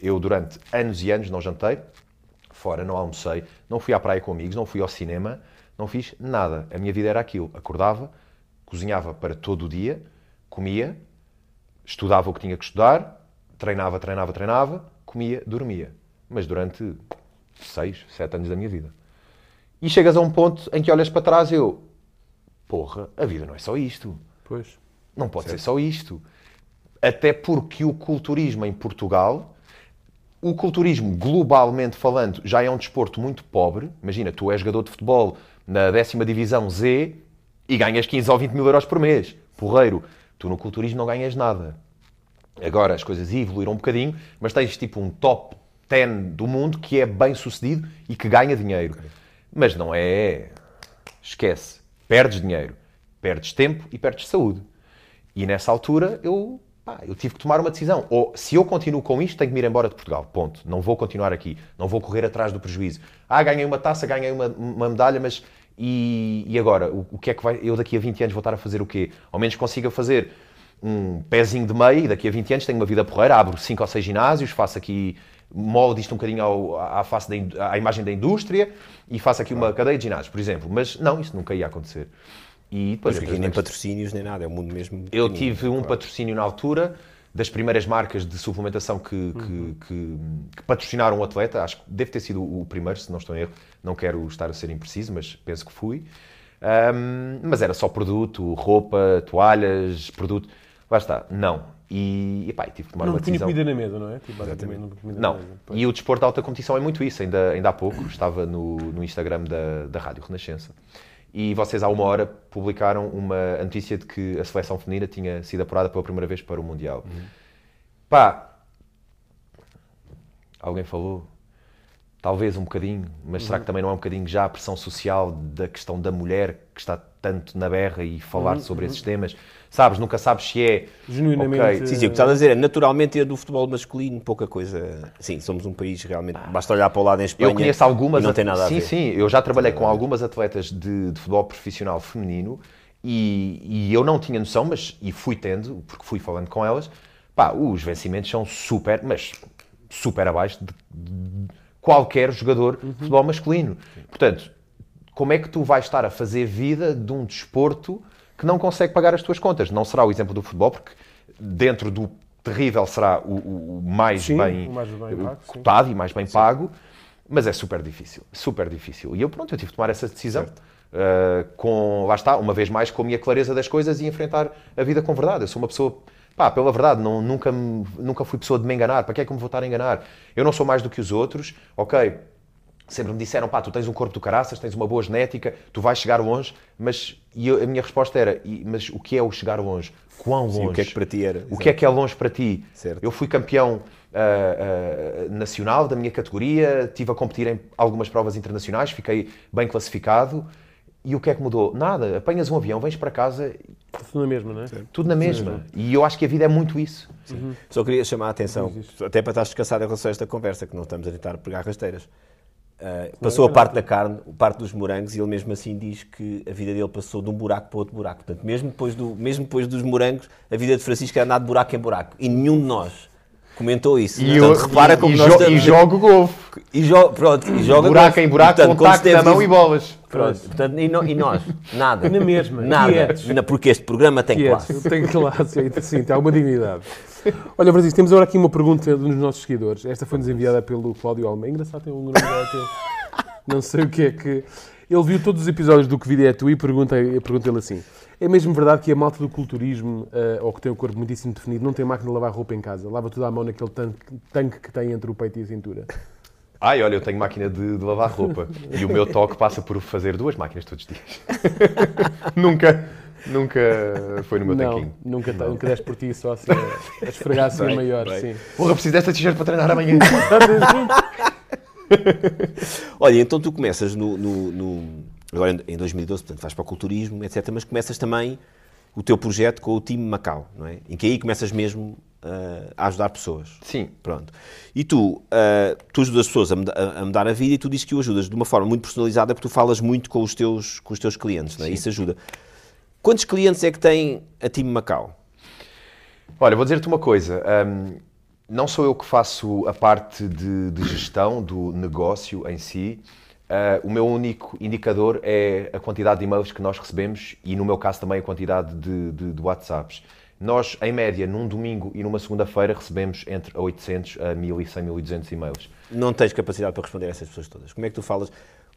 Eu, durante anos e anos, não jantei, fora, não almocei, não fui à praia com amigos, não fui ao cinema, não fiz nada. A minha vida era aquilo. Acordava, cozinhava para todo o dia, comia, estudava o que tinha que estudar, treinava, treinava, treinava, comia, dormia. Mas durante seis, sete anos da minha vida. E chegas a um ponto em que olhas para trás e eu, porra, a vida não é só isto. Pois. Não pode ser só isto. Até porque o culturismo em Portugal, o culturismo, globalmente falando, já é um desporto muito pobre. Imagina, tu és jogador de futebol na décima divisão Z e ganhas 15 ou 20 mil euros por mês. Porreiro. Tu no culturismo não ganhas nada. Agora as coisas evoluíram um bocadinho, mas tens tipo um top 10 do mundo que é bem sucedido e que ganha dinheiro. Mas não é. Esquece. Perdes dinheiro, perdes tempo e perdes saúde. E nessa altura eu, pá, eu tive que tomar uma decisão. Ou se eu continuo com isto, tenho que me ir embora de Portugal. Ponto. Não vou continuar aqui. Não vou correr atrás do prejuízo. Ah, ganhei uma taça, ganhei uma, uma medalha, mas. E, e agora? O, o que é que vai. Eu daqui a 20 anos vou estar a fazer o quê? Ao menos consiga fazer um pezinho de meio e daqui a 20 anos tenho uma vida porreira, abro 5 ou 6 ginásios, faço aqui, moldo isto um bocadinho ao, à, face da, à imagem da indústria e faço aqui uma cadeia de ginásios, por exemplo. Mas não, isso nunca ia acontecer. E depois Pois aqui nem patrocínios nem nada, é o mundo mesmo. eu tive um patrocínio na altura das primeiras marcas de suplementação que, que- que- que patrocinaram o atleta. Acho que deve ter sido o primeiro, se não estou em erro. Não quero estar a ser impreciso, mas penso que fui. Ahm, mas era só produto, roupa, toalhas, produto. Lá está, não. E, epá, e tive que tomar Não uma decisão. comida na mesa, não é? Tipo, basicamente, não Não. E o desporto de alta competição é muito isso. Ainda, ainda há pouco estava no, no Instagram da, da Rádio Renascença e vocês há uma hora publicaram uma notícia de que a seleção feminina tinha sido apurada pela primeira vez para o Mundial. Pá, alguém falou? Talvez um bocadinho, mas será que também não é um bocadinho já a pressão social da questão da mulher que está tanto na berra e falar sobre esses temas? Sabes, nunca sabes se é Genuinamente, ok, Sim, sim, o que estás a dizer é naturalmente é do futebol masculino, pouca coisa. Sim, somos um país realmente. Basta olhar para o lado em Espanha. Eu conheço algumas. e não tem nada a sim, ver. sim. Eu já trabalhei com algumas atletas de, de futebol profissional feminino e, e eu não tinha noção, mas e fui tendo, porque fui falando com elas. Pá, os vencimentos são super, mas super abaixo de, de qualquer jogador de futebol masculino. Portanto, como é que tu vais estar a fazer vida de um desporto que não consegue pagar as tuas contas? Não será o exemplo do futebol, porque dentro do terrível será o, o- mais Sim, bem o mais bem pago, sim. cotado e mais bem pago, mas é super difícil, super difícil. E eu, pronto, eu tive de tomar essa decisão. uh, com, lá está, uma vez mais, com a minha clareza das coisas e enfrentar a vida com verdade. Eu sou uma pessoa, pá, pela verdade, não, nunca, nunca fui pessoa de me enganar. Para que é que me vou estar a enganar? Eu não sou mais do que os outros, ok. Sempre me disseram, pá, tu tens um corpo do caraças, tens uma boa genética, tu vais chegar longe, mas e eu- a minha resposta era, "E- mas o que é o chegar longe? Quão longe? Sim, o que é que para ti era? O que é que é longe para ti? Certo. Eu fui campeão ah, ah, nacional da minha categoria, estive a competir em algumas provas internacionais, fiquei bem classificado. E o que é que mudou? Nada. Apanhas um avião, vens para casa, Tudo na mesma, não é? tudo na mesma. E eu acho que a vida é muito isso. Só queria chamar a atenção, até para estar descansado em relação a esta conversa, que não estamos a tentar pegar rasteiras. Uh, passou a parte da carne, a parte dos morangos, e ele mesmo assim diz que a vida dele passou de um buraco para outro buraco. Portanto, mesmo depois, do, mesmo depois dos morangos, a vida de Francisco era andar de buraco em buraco. E nenhum de nós comentou isso. E, Portanto, eu, repara e, como e, nós jo- estamos- e jogo golfe. E jo- pronto, e joga Buraco golfe. em buraco, Portanto, contacto na mão e bolas. Pronto, portanto, e, no- e nós? Nada. Na mesma, Nada. quietos. Porque este programa tem é, classe. tem classe, sim, tem alguma dignidade. Olha, Francisco, temos agora aqui uma pergunta dos nossos seguidores. Esta foi-nos enviada pelo Cláudio Almeida. Engraçado, tem um número. Não sei o que é que... Ele viu todos os episódios do Que Vida é Tu e pergunta- pergunta-lhe assim. É mesmo verdade que a malta do culturismo, eh, ou que tem o corpo muitíssimo definido, não tem máquina de lavar roupa em casa? Lava tudo à mão naquele tanque, tanque que tem entre o peito e a cintura? Ai, olha, eu tenho máquina de, de lavar roupa. E o meu toque passa por fazer duas máquinas todos os dias. nunca, nunca foi no meu não, tanquinho. nunca, tá- nunca deste por ti só assim, a, a esfregar assim a Bem, maior, bem. sim. Porra, preciso desta t-shirt para treinar amanhã. Olha, então tu começas no, no- no- agora em- em 2012, portanto vais para o culturismo, etc. Mas começas também o teu projeto com o time Macau, não é? Em que aí começas mesmo ah, a ajudar pessoas. Sim. Pronto. E tu, ah, tu ajudas pessoas a- a mudar a vida e tu dizes que o ajudas de uma forma muito personalizada porque tu falas muito com os teus, com os teus clientes, não é? Isso ajuda. Quantos clientes é que tem a time Macau? Olha, vou dizer-te uma coisa. hum, não sou eu que faço a parte de, de gestão do negócio em si. Ah, o meu único indicador é a quantidade de e-mails que nós recebemos e, no meu caso, também a quantidade de, de- de WhatsApps. Nós, em média, num domingo e numa segunda-feira, recebemos entre 800 a 1100, 1200 e-mails. Não tens capacidade para responder a essas pessoas todas. Como é que tu falas?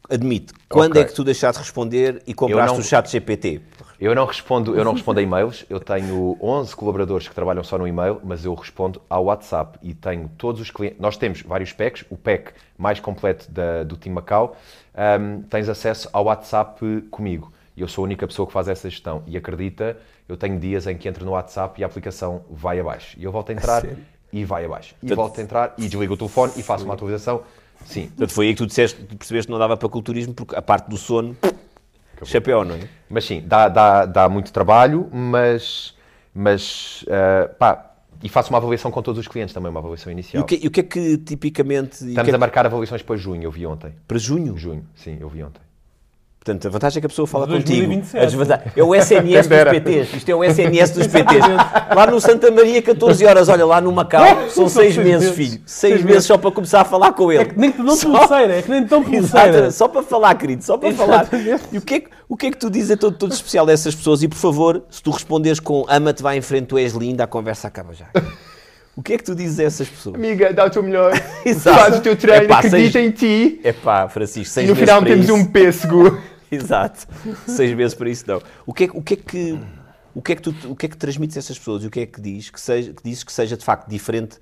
Admite, quando Ok. é que tu deixaste de responder e compraste não- o chat GPT? Eu não respondo, eu não respondo a e-mails. Eu tenho 11 colaboradores que trabalham só no e-mail, mas eu respondo ao WhatsApp e tenho todos os clientes. Nós temos vários packs, o pack mais completo da- do Team Macau. Ahm, tens acesso ao WhatsApp comigo. E eu sou a única pessoa que faz essa gestão. E acredita, eu tenho dias em que entro no WhatsApp e a aplicação vai abaixo. E eu volto a entrar e vai abaixo. E volto a entrar e desligo o telefone e faço uma atualização. Sim, Portanto, foi aí que tu disseste, tu percebeste que não dava para culturismo, porque a parte do sono, chapéu, não é? Mas sim, dá, dá, dá muito trabalho, mas, mas ah, pá, e faço uma avaliação com todos os clientes também, uma avaliação E inicial. o que, e o que é que tipicamente. e Estamos que é a marcar avaliações para junho, eu vi ontem. Para junho? Junho, sim, eu vi ontem. Portanto, a vantagem é que a pessoa fala De contigo. 2027. A desvantagem- É o SNS dos. PTs. Isto é o SNS dos PTs. Lá no Santa Maria, 14 horas. Olha, lá no Macau, são São 6 seis meses, filho. 6 Seis meses só para começar a falar com ele. É que nem te dão Só- pulseira, é que nem te dão pulseira. Só para falar, querido, só para falar. E o que, é, que- o que é que tu dizes a todo, todo especial dessas pessoas? E por favor, se tu responderes com ama-te, vai em frente, tu és linda, a conversa acaba já. O que é que tu dizes a essas pessoas? Amiga, dá o teu melhor. Exato. Faz o teu treino, Epá, acredita seis- em ti. É pá, Francisco, E seis no meses final para temos isso. um pêssego. Exato. Seis meses para isso não. O que é, que- o que, é que o que é que tu o que é que transmites a essas pessoas e o que é que diz que seja que dizes que seja de facto diferente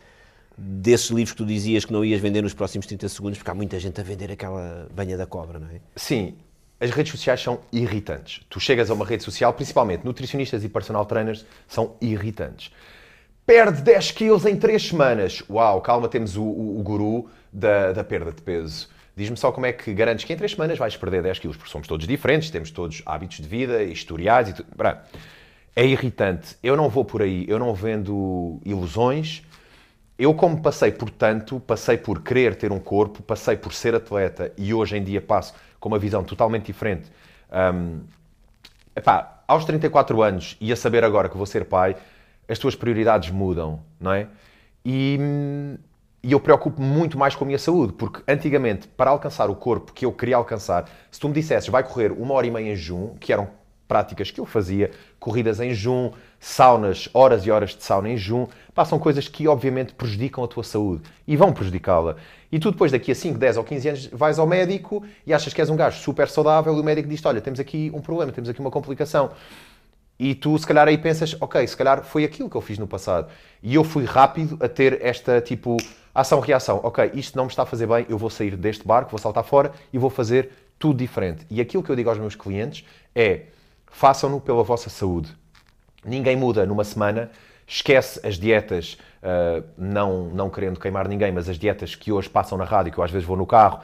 desses livros que tu dizias que não ias vender nos próximos 30 segundos porque há muita gente a vender aquela banha da cobra, não é? Sim, as redes sociais são irritantes. Tu chegas a uma rede social, principalmente nutricionistas e personal trainers, são irritantes. Perde 10 quilos em 3 semanas. Uau, calma, temos o, o- o guru da, da perda de peso. Diz-me só como é que garantes que em 3 semanas vais perder 10 quilos, porque somos todos diferentes, temos todos hábitos de vida, historiais e tudo. É irritante. Eu não vou por aí, eu não vendo ilusões. Eu, como passei por tanto, passei por querer ter um corpo, passei por ser atleta e hoje em dia passo com uma visão totalmente diferente. Hum, epá, aos 34 anos e a saber agora que vou ser pai, as tuas prioridades mudam, não é? E, e eu preocupo-me muito mais com a minha saúde, porque antigamente, para alcançar o corpo que eu queria alcançar, se tu me dissesses vai correr uma hora e meia em jejum, que eram práticas que eu fazia, corridas em jejum, saunas, horas e horas de sauna em pá, são coisas que obviamente prejudicam a tua saúde e vão prejudicá-la. E tu depois daqui a 5, 10 ou 15 anos vais ao médico e achas que és um gajo super saudável e o médico diz olha, temos aqui um problema, temos aqui uma complicação. E tu, se calhar, aí pensas, ok, se calhar foi aquilo que eu fiz no passado. E eu fui rápido a ter esta, tipo, ação-reação. Ok, isto não me está a fazer bem, eu vou sair deste barco, vou saltar fora e vou fazer tudo diferente. E aquilo que eu digo aos meus clientes é, façam-no pela vossa saúde. Ninguém muda numa semana, esquece as dietas, ah, não, não querendo queimar ninguém, mas as dietas que hoje passam na rádio, que eu às vezes vou no carro.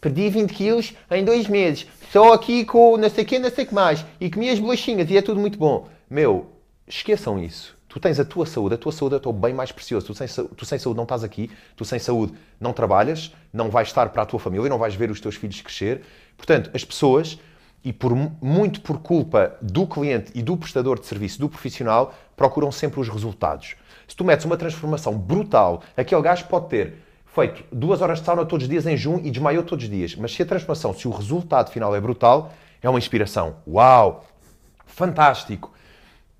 Perdi 20 quilos em dois meses, só aqui com não sei o não sei o que mais, e comi as bolachinhas e é tudo muito bom. Meu, esqueçam isso. Tu tens a tua saúde, a tua saúde é o teu bem mais precioso. Tu sem, tu sem saúde não estás aqui, tu sem saúde não trabalhas, não vais estar para a tua família, não vais ver os teus filhos crescer. Portanto, as pessoas e por muito por culpa do cliente e do prestador de serviço, do profissional, procuram sempre os resultados. Se tu metes uma transformação brutal, aquele gajo pode ter feito duas horas de sauna todos os dias em junho e desmaiou todos os dias. Mas se a transformação, se o resultado final é brutal, é uma inspiração. Uau! Fantástico!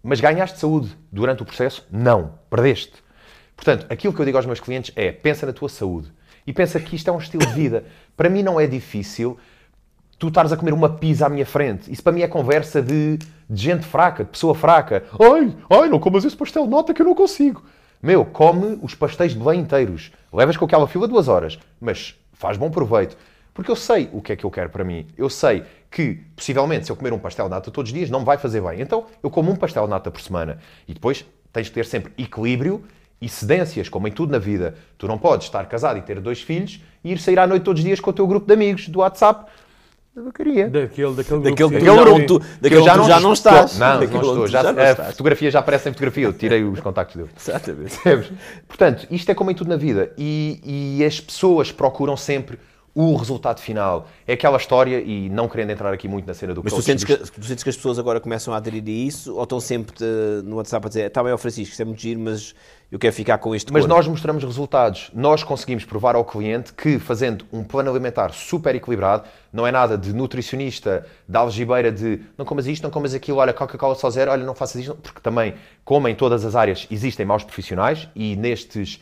Mas ganhaste saúde durante o processo? Não. Perdeste. Portanto, aquilo que eu digo aos meus clientes é: pensa na tua saúde. E pensa que isto é um estilo de vida. Para mim não é difícil tu estares a comer uma pizza à minha frente. Isso para mim é conversa de, de gente fraca, de pessoa fraca. Ai, ai, não comas esse pastel, nota que eu não consigo. Meu, come os pastéis de Belém inteiros. Levas com aquela fila duas horas, mas faz bom proveito. Porque eu sei o que é que eu quero para mim. Eu sei que, possivelmente, se eu comer um pastel de nata todos os dias, não me vai fazer bem. Então, eu como um pastel de nata por semana. E depois tens de ter sempre equilíbrio e cedências, como em tudo na vida. Tu não podes estar casado e ter dois filhos e ir sair à noite todos os dias com o teu grupo de amigos do WhatsApp. Eu queria. Daquele, daquele grupo. Daquele, sim. daquele grupo, tu, daquele já tu não já não estás. Não, não Daquele estou. tu Já, já não a estás. fotografia já aparece em fotografia. Eu tirei os contactos dele. Exatamente. Portanto, isto é como em tudo na vida. E, e as pessoas procuram sempre o resultado final. É aquela história, e não querendo entrar aqui muito na cena do Mas tu coach, sentes, disto- que, tu sentes que as pessoas agora começam a aderir a isso ou estão sempre eh, no WhatsApp a dizer está bem, ó Francisco, isso é muito giro, mas eu quero ficar com este Mas corpo." nós mostramos resultados. Nós conseguimos provar ao cliente que, fazendo um plano alimentar super equilibrado, não é nada de nutricionista, da algibeira de não comas isto, não comas aquilo, olha, Coca-Cola só zero, olha, não faças isto, porque também, como em todas as áreas, existem maus profissionais e nestes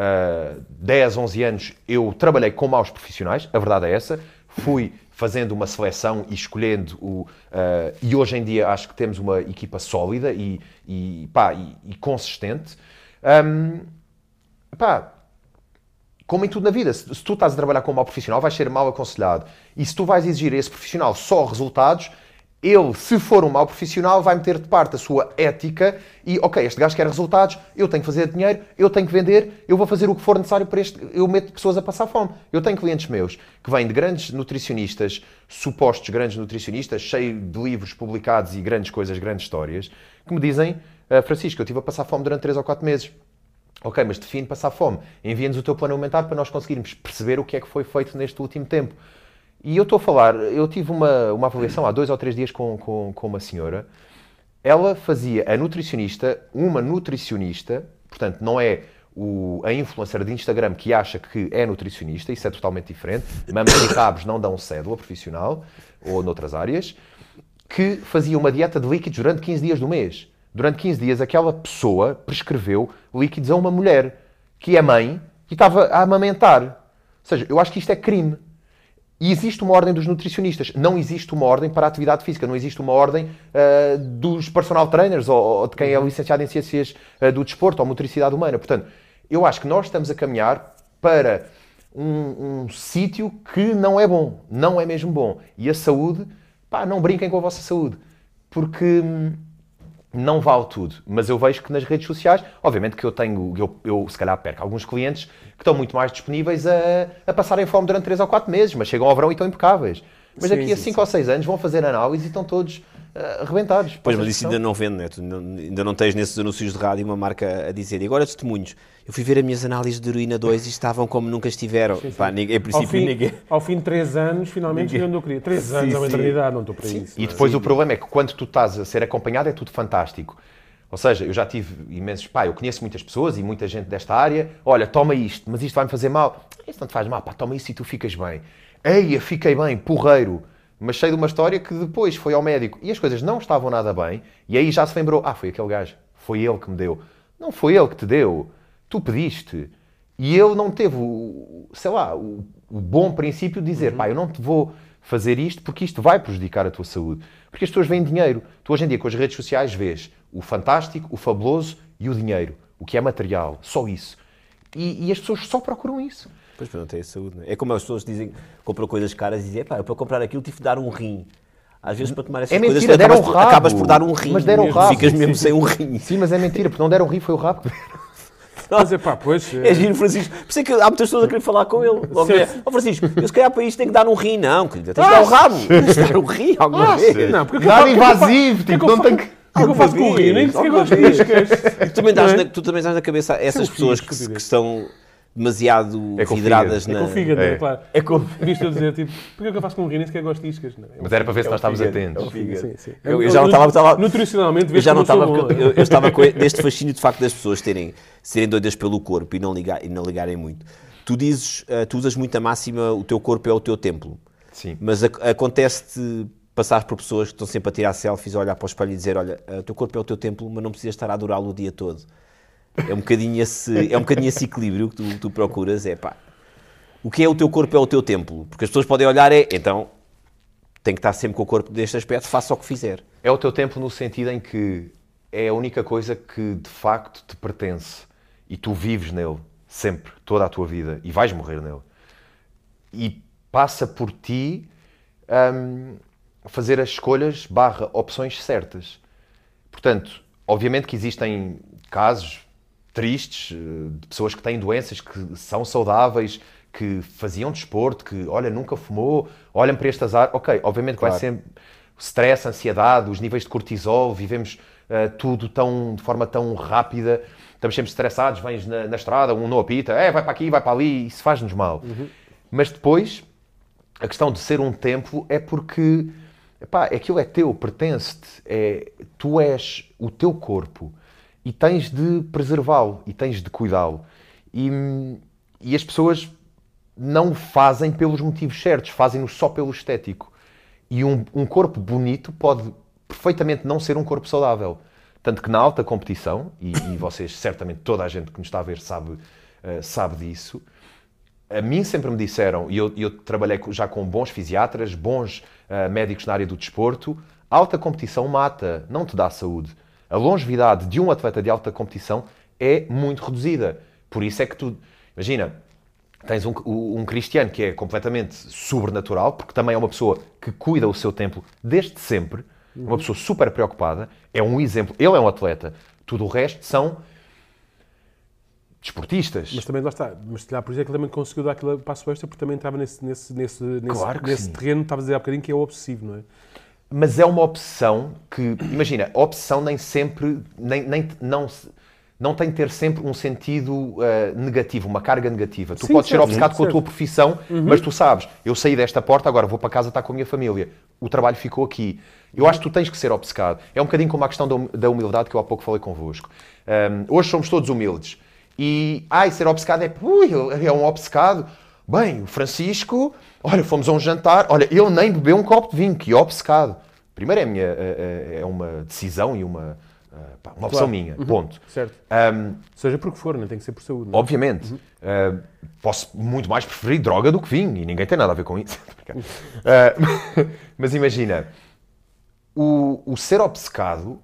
ah, 10, 11 anos eu trabalhei com maus profissionais, a verdade é essa. Fui fazendo uma seleção e escolhendo o. ah, e hoje em dia acho que temos uma equipa sólida e, e, pá, e, e consistente. Ahm, pá, como em tudo na vida, se, se tu estás a trabalhar com um mau profissional, vais ser mal aconselhado. E se tu vais exigir a esse profissional só resultados, ele, se for um mau profissional, vai meter de parte a sua ética e, ok, este gajo quer resultados, eu tenho que fazer dinheiro, eu tenho que vender, eu vou fazer o que for necessário para este. Eu meto pessoas a passar fome. Eu tenho clientes meus que vêm de grandes nutricionistas, supostos grandes nutricionistas, cheios de livros publicados e grandes coisas, grandes histórias, que me dizem: "Ah, Francisco, eu estive a passar fome durante 3 ou 4 meses. Ok, mas define passar fome. Envia-nos o teu plano alimentar para nós conseguirmos perceber o que é que foi feito neste último tempo. E eu estou a falar, eu tive uma, uma avaliação há dois ou três dias com, com, com uma senhora. Ela fazia a nutricionista, uma nutricionista, portanto, não é o, a influencer de Instagram que acha que é nutricionista, isso é totalmente diferente. Mamas e cabos não dão cédula profissional, ou noutras áreas, que fazia uma dieta de líquidos durante 15 dias do mês. Durante 15 dias, aquela pessoa prescreveu líquidos a uma mulher que é mãe e estava a amamentar. Ou seja, eu acho que isto é crime. E existe uma ordem dos nutricionistas. Não existe uma ordem para a atividade física. Não existe uma ordem ah, dos personal trainers ou, ou de quem é licenciado em ciências ah, do desporto ou motricidade humana. Portanto, eu acho que nós estamos a caminhar para um, um sítio que não é bom. Não é mesmo bom. E a saúde, pá, não brinquem com a vossa saúde. Porque hum, não vale tudo, mas eu vejo que nas redes sociais, obviamente que eu tenho, eu, eu se calhar perco alguns clientes que estão muito mais disponíveis a, a passarem fome durante 3 ou 4 meses, mas chegam ao verão e estão impecáveis. Mas Sim, daqui a sim, 5 ou 6 anos vão fazer análise e estão todos ah, arrebentados. Pois, mas isso ainda não vende, né? Tu ainda não tens nesses anúncios de rádio uma marca a dizer. E agora testemunhos. Eu fui ver as minhas análises de heroína 2 e estavam como nunca estiveram. Pá, ninguém, em Ao princípio, fim, ninguém. ao fim de 3 anos, finalmente cheguei onde eu queria. 3 anos é uma sim. eternidade, não estou para isso. E depois o problema é que quando tu estás a ser acompanhado é tudo fantástico. Ou seja, eu já tive imensos. Pá, eu conheço muitas pessoas e muita gente desta área. Olha, toma isto, mas isto vai-me fazer mal. Isso não te faz mal, pá, toma isso e tu ficas bem. Eia, fiquei bem, porreiro. Mas sei de uma história que depois foi ao médico e as coisas não estavam nada bem. E aí já se lembrou: ah, foi aquele gajo, foi ele que me deu. Não foi ele que te deu, tu pediste. E ele não teve, o, sei lá, o, o bom princípio de dizer: pá, eu não te vou fazer isto porque isto vai prejudicar a tua saúde. Porque as pessoas veem dinheiro. Tu hoje em dia com as redes sociais vês o fantástico, o fabuloso e o dinheiro. O que é material. Só isso. E, e as pessoas só procuram isso. Pois, para não ter saúde. Não é? é como as pessoas dizem, compram coisas caras e dizem, pá, eu para comprar aquilo tive de dar um rim. Às vezes para tomar essas É coisas mentira, tu acabas, por, rabo. acabas por dar um rim. Mas deram mesmo. rabo. Ficas mesmo sem um rim. Sim, mas é mentira, porque não deram rir, foi o rabo. Mas é pá, pois. É giro, Francisco. Por isso é que há muitas pessoas a querer falar com ele. Logo é, ó Francisco, eu se calhar para isto tenho que dar um rim. Não, querida, tens que dar um rabo. Tens que dar um rim alguma vez. Não, porque Nada é invasivo, tipo, não tem que. O que eu faço com o rim? Nem sei que que eu Alguma vez. riscas. E tu também, dás Não é? na, tu também dás na cabeça a essas é um pessoas rim, que estão demasiado É vidradas na... Com fígado, É. é claro. É com- Viste eu dizer, tipo, porque é que eu faço com um rim nem sequer gosto de iscas? Não, é Mas era para ver se É nós estávamos atentos. é o fígado. Sim, sim. Eu- eu já não estava- estava- Nutricionalmente, Eu já não estava. eu. Eu, estava com este fascínio de facto das pessoas terem, serem doidas pelo corpo e não, ligar, e não ligarem muito. Tu dizes, eh, tu usas muito a máxima, o teu corpo é o teu templo. Sim. Mas ac- acontece-te passar por pessoas que estão sempre a tirar selfies, a olhar para o espelho e dizer: Olha, eh, o teu corpo é o teu templo, mas não precisas estar a adorá-lo o dia todo. É um bocadinho esse, é um bocadinho esse equilíbrio que tu, tu procuras. É pá, o que é o teu corpo é o teu templo. Porque as pessoas podem olhar, é então tem que estar sempre com o corpo deste aspecto, faça o que fizer. É o teu tempo no sentido em que é a única coisa que de facto te pertence e tu vives nele sempre, toda a tua vida e vais morrer nele. E passa por ti hum, fazer as escolhas barra opções certas. Portanto, obviamente que existem casos tristes eh, de pessoas que têm doenças que são saudáveis, que faziam desporto, que, olha, nunca fumou, olham para este azar. Ok, obviamente que vai Claro. sempre stress, ansiedade, os níveis de cortisol, vivemos eh, tudo tão, de forma tão rápida, estamos sempre estressados, vens na, na estrada, um não apita, é, vai para aqui, vai para ali, isso faz-nos mal. Mas depois, a questão de ser um templo é porque epá, aquilo é teu, pertence-te, é, tu és o teu corpo e tens de preservá-lo e tens de cuidá-lo. E, e as pessoas não o fazem pelos motivos certos, fazem-no só pelo estético. E um, um corpo bonito pode perfeitamente não ser um corpo saudável. Tanto que na alta competição, e, e vocês, certamente, toda a gente que nos está a ver sabe, eh, sabe disso, a mim sempre me disseram, e eu, eu trabalhei já com bons fisiatras, bons ah, médicos na área do desporto, alta competição mata, não te dá saúde. A longevidade de um atleta de alta competição é muito reduzida. Por isso é que tu, imagina, tens um, um cristiano que é completamente sobrenatural, porque também é uma pessoa que cuida o seu templo desde sempre, uma pessoa super preocupada, é um exemplo, ele é um atleta, tudo o resto são desportistas. Mas também lá está. Mas se calhar por isso é que ele também conseguiu dar aquele passo extra, porque também estava nesse, nesse, nesse, nesse, Claro nesse sim. terreno, estava a dizer há bocadinho, que é o obsessivo, não é? Mas é uma opção que, imagina, a opção nem sempre, nem, nem, não, não tem de ter sempre um sentido ah, negativo, uma carga negativa. Tu Sim, podes ser certo, obcecado com a tua profissão, mas tu sabes, eu saí desta porta, agora vou para casa estar com a minha família. O trabalho ficou aqui. Eu acho que tu tens que ser obcecado. É um bocadinho como a questão da hum- da humildade que eu há pouco falei convosco. Ahm, hoje somos todos humildes. E, ai, ser obcecado é, ui, é um obcecado. Bem, o Francisco, olha, fomos a um jantar, olha, ele nem bebeu um copo de vinho, que obcecado. Primeiro é, minha, é, é- é uma decisão e uma, ah, pá, uma opção Claro. minha, ponto. Certo. Ahm, Seja por que for, não tem que ser por saúde. não é? obviamente, ah, posso muito mais preferir droga do que vinho, e ninguém tem nada a ver com isso. Ah, mas imagina, o, o ser obcecado,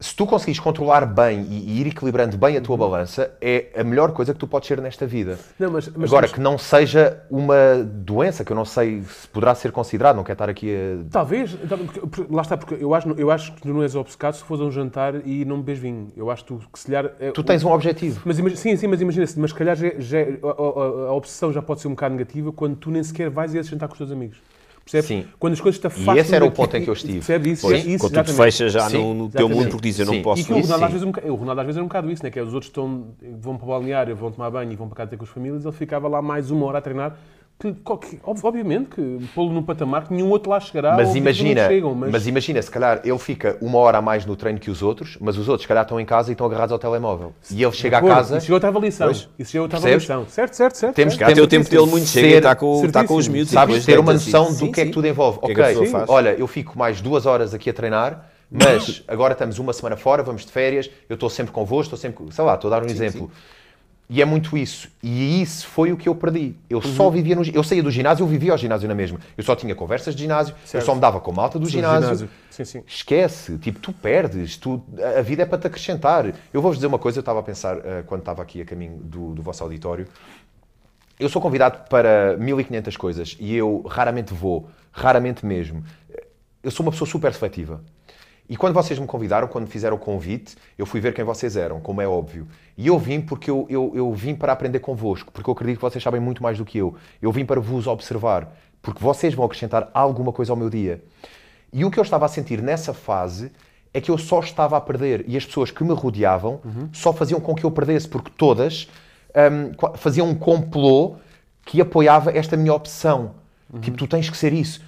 se tu conseguires controlar bem e, e ir equilibrando bem a tua balança, é a melhor coisa que tu podes ser nesta vida. Não, mas, mas- Agora, mas- que não seja uma doença, que eu não sei se poderá ser considerado, não quero estar aqui a. Talvez, então, porque- lá está, porque eu acho, eu acho que tu não és obcecado se fores a um jantar e não bebes vinho. Eu acho que tu, que se calhar... é- Tu tens um objetivo. Mas sim, sim, mas imagina se mas se calhar já, já- a, a- a obsessão já pode ser um bocado negativa quando tu nem sequer vais a esse jantar com os teus amigos. Percebes? Sim. Quando as coisas te afastam... esse era o ponto em que eu estive. Percebes isso? Pois, isso quando tu fechas já no, no teu mundo porque dizes eu não posso. E que o Ronaldo, às vezes, é um o Ronaldo às vezes era um bocado isso, né? que é os outros estão, vão para o balneário, vão tomar banho e vão para casa ter com as famílias, ele ficava lá mais uma hora a treinar. Que, ob- obviamente que pô-lo num patamar que nenhum outro lá chegará. Mas que imagina, chegam, mas... imagina, se calhar ele fica uma hora a mais no treino que os outros, mas os outros, se calhar, estão em casa e estão agarrados ao telemóvel. E ele chega a Pô, casa. Isso chegou outra avaliação. Pois. Isso chegou outra Percebes? avaliação. Certo, certo, certo. Temos certo. Cá tem o tempo dele muito e Ser- está com, está com os miúdos. e Sabes ter uma noção Sim, do que é que sim. tudo envolve. Que é que a ok, olha, eu fico mais duas horas aqui a treinar, mas agora estamos uma semana fora, vamos de férias, eu estou sempre convosco, estou sempre. Sei lá, estou a dar um exemplo. E é muito isso. E isso foi o que eu perdi. Eu só Uhum. vivia no Eu saía do ginásio, eu vivia ao ginásio na mesma. Eu só tinha conversas de ginásio, eu Certo. só me dava com malta do No ginásio. Sim, sim. Esquece, tipo, tu perdes, tu, a vida é para te acrescentar. Eu vou-vos dizer uma coisa, eu estava a pensar eh, quando estava aqui a caminho do, do vosso auditório. Eu sou convidado para 1500 coisas e eu raramente vou, raramente mesmo. Eu sou uma pessoa super seletiva. E quando vocês me convidaram, quando fizeram o convite, eu fui ver quem vocês eram, como é óbvio. E eu vim porque eu, eu, eu vim para aprender convosco, porque eu acredito que vocês sabem muito mais do que eu. Eu vim para vos observar, porque vocês vão acrescentar alguma coisa ao meu dia. E o que eu estava a sentir nessa fase é que eu só estava a perder e as pessoas que me rodeavam só faziam com que eu perdesse, porque todas qua- faziam um complô que apoiava esta minha opção. Tipo, tu tens que ser isso.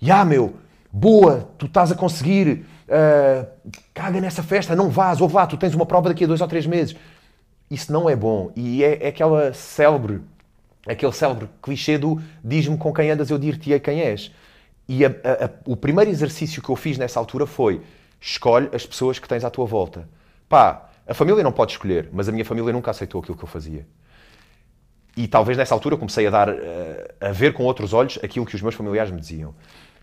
Ya, meu, boa, tu estás a conseguir, ah, caga nessa festa, não vás, ou vá, tu tens uma prova daqui a dois ou três meses. Isso não é bom. E é, é aquela célebre, aquele célebre clichê do diz-me com quem andas, eu dir-te-ei quem és. E a- a- a- o primeiro exercício que eu fiz nessa altura foi escolhe as pessoas que tens à tua volta. Pá, a família não pode escolher, mas a minha família nunca aceitou aquilo que eu fazia. E talvez nessa altura comecei a dar, eh, a ver com outros olhos aquilo que os meus familiares me diziam.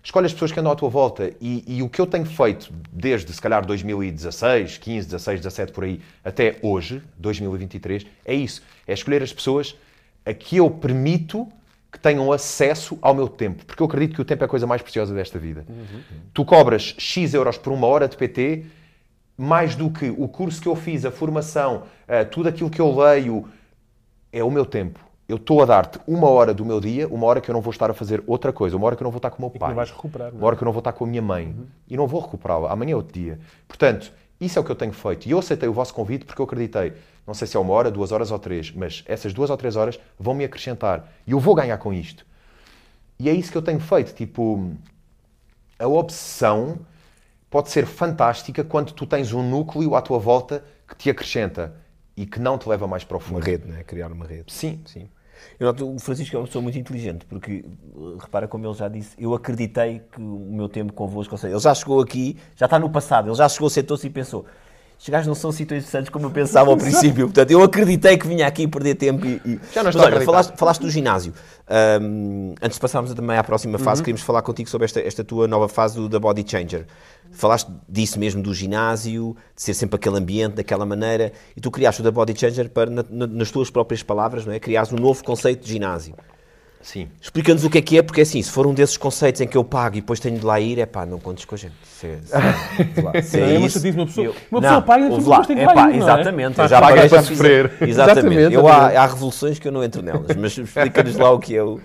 Escolhe as pessoas que andam à tua volta e, e o que eu tenho feito desde, se calhar, 2016, 15, 16, 17, por aí, até hoje, 2023, é isso. É escolher as pessoas a que eu permito que tenham acesso ao meu tempo. Porque eu acredito que o tempo é a coisa mais preciosa desta vida. Tu cobras X euros por uma hora de PT, mais do que o curso que eu fiz, a formação, eh, tudo aquilo que eu leio, é o meu tempo. Eu estou a dar-te uma hora do meu dia, uma hora que eu não vou estar a fazer outra coisa, uma hora que eu não vou estar com o meu pai. não vais recuperar, não é? Uma hora que eu não vou estar com a minha mãe. E não vou recuperá-la. Amanhã é outro dia. Portanto, isso é o que eu tenho feito. E eu aceitei o vosso convite porque eu acreditei. Não sei se é uma hora, duas horas ou três, mas essas duas ou três horas vão me acrescentar. E eu vou ganhar com isto. E é isso que eu tenho feito. Tipo, a obsessão pode ser fantástica quando tu tens um núcleo à tua volta que te acrescenta e que não te leva mais para o Uma fundo. rede, não é? Criar uma rede. Sim. Sim. Eu noto, o Francisco é uma pessoa muito inteligente, porque, uh, repara como ele já disse, eu acreditei que o meu tempo convosco, ou seja, ele já chegou aqui, já está no passado, ele já chegou, sentou-se e pensou, estes gajos não são assim tão interessantes como eu pensava ao princípio, portanto, eu acreditei que vinha aqui perder tempo e... e... Já não Mas estou a olha, falaste, falaste do ginásio. Ahm, antes de passarmos também à próxima fase, Uhum. queríamos falar contigo sobre esta, esta tua nova fase do, da Body Changer. Falaste disso mesmo, do ginásio, de ser sempre aquele ambiente, daquela maneira, e tu criaste o da Body Changer para, na- na- nas tuas próprias palavras, não é? Criares um novo conceito de ginásio. Sim. Explica-nos o que é que é, porque assim, se for um desses conceitos em que eu pago e depois tenho de lá ir, é pá, não contes com a gente. Se, é- se, se, Não, é uma chatice, uma pessoa- eu- uma pessoa paga e depois tem que é lá pá, ir, não é? Exatamente, já paga paguei para sofrer. Exatamente, Exatamente, eu há, revoluções que eu não entro nelas, mas explica-nos lá o que é o...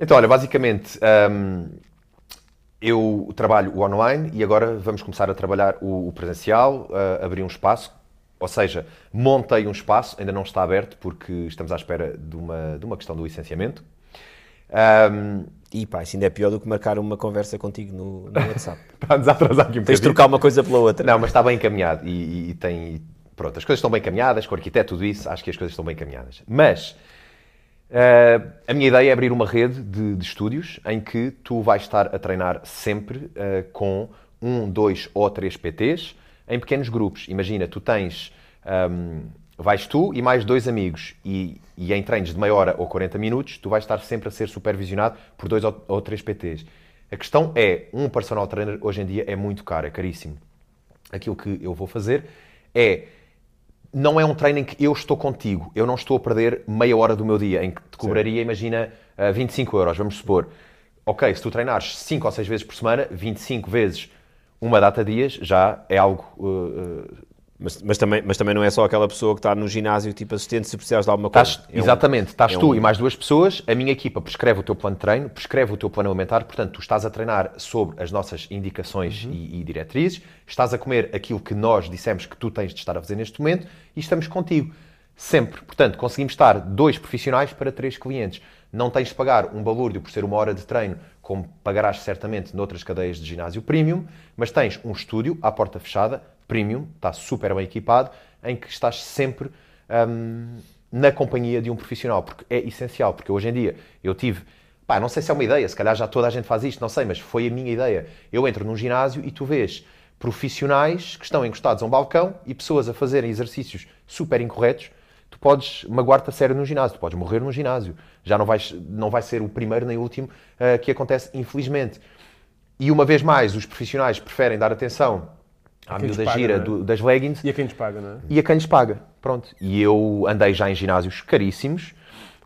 Então, olha, basicamente, hum, eu trabalho o online e agora vamos começar a trabalhar o, o presencial, a abrir um espaço. Ou seja, montei um espaço, ainda não está aberto porque estamos à espera de uma, de uma questão do licenciamento. Hum, E pá, isso ainda é pior do que marcar uma conversa contigo no, no WhatsApp. Para-nos atrasar aqui um Tens de trocar uma coisa pela outra. Não, mas está bem encaminhado e, e- e tem. Pronto, as coisas estão bem encaminhadas, com o arquiteto, tudo isso, acho que as coisas estão bem encaminhadas. Mas eh, a minha ideia é abrir uma rede de, de estúdios em que tu vais estar a treinar sempre eh, com um, dois ou três PTs em pequenos grupos. Imagina, tu tens. ahm, vais tu e mais dois amigos, e, e em treinos de meia hora ou 40 minutos, tu vais estar sempre a ser supervisionado por dois ou, ou três PTs. A questão é, um personal trainer hoje em dia é muito caro, é caríssimo aquilo que eu vou fazer é não é um treino em que eu estou contigo, eu não estou a perder meia hora do meu dia, em que te cobraria, imagina, ah, 25 euros, vamos supor. Ok, se tu treinares 5 ou 6 vezes por semana, 25 vezes uma data dias, já é algo... uh, uh, Mas, mas, também, mas também não é só aquela pessoa que está no ginásio, tipo assistente, se precisares de alguma coisa. Estás- É um- exatamente, estás é tu um- e mais duas pessoas, a minha equipa prescreve o teu plano de treino, prescreve o teu plano alimentar, portanto, tu estás a treinar sobre as nossas indicações Uhum. e, e diretrizes, estás a comer aquilo que nós dissemos que tu tens de estar a fazer neste momento e estamos contigo. Sempre. Portanto, conseguimos estar dois profissionais para três clientes. Não tens de pagar um balúrdio por ser uma hora de treino, como pagarás certamente noutras cadeias de ginásio premium, mas tens um estúdio à porta fechada, premium, está super bem equipado, em que estás sempre hum, na companhia de um profissional, porque é essencial, porque hoje em dia eu tive, pá, não sei se é uma ideia, se calhar já toda a gente faz isto, não sei, mas foi a minha ideia. Eu entro num ginásio e tu vês profissionais que estão encostados a um balcão e pessoas a fazerem exercícios super incorretos, podes magoar-te a sério no ginásio, tu podes morrer no ginásio. Já não, vais, não vai ser o primeiro nem o último ah, que acontece, infelizmente. E uma vez mais, os profissionais preferem dar atenção à lhes miúda paga, gira é? do- das leggings E a quem nos paga, não é? e a quem lhes paga. Pronto. E eu andei já em ginásios caríssimos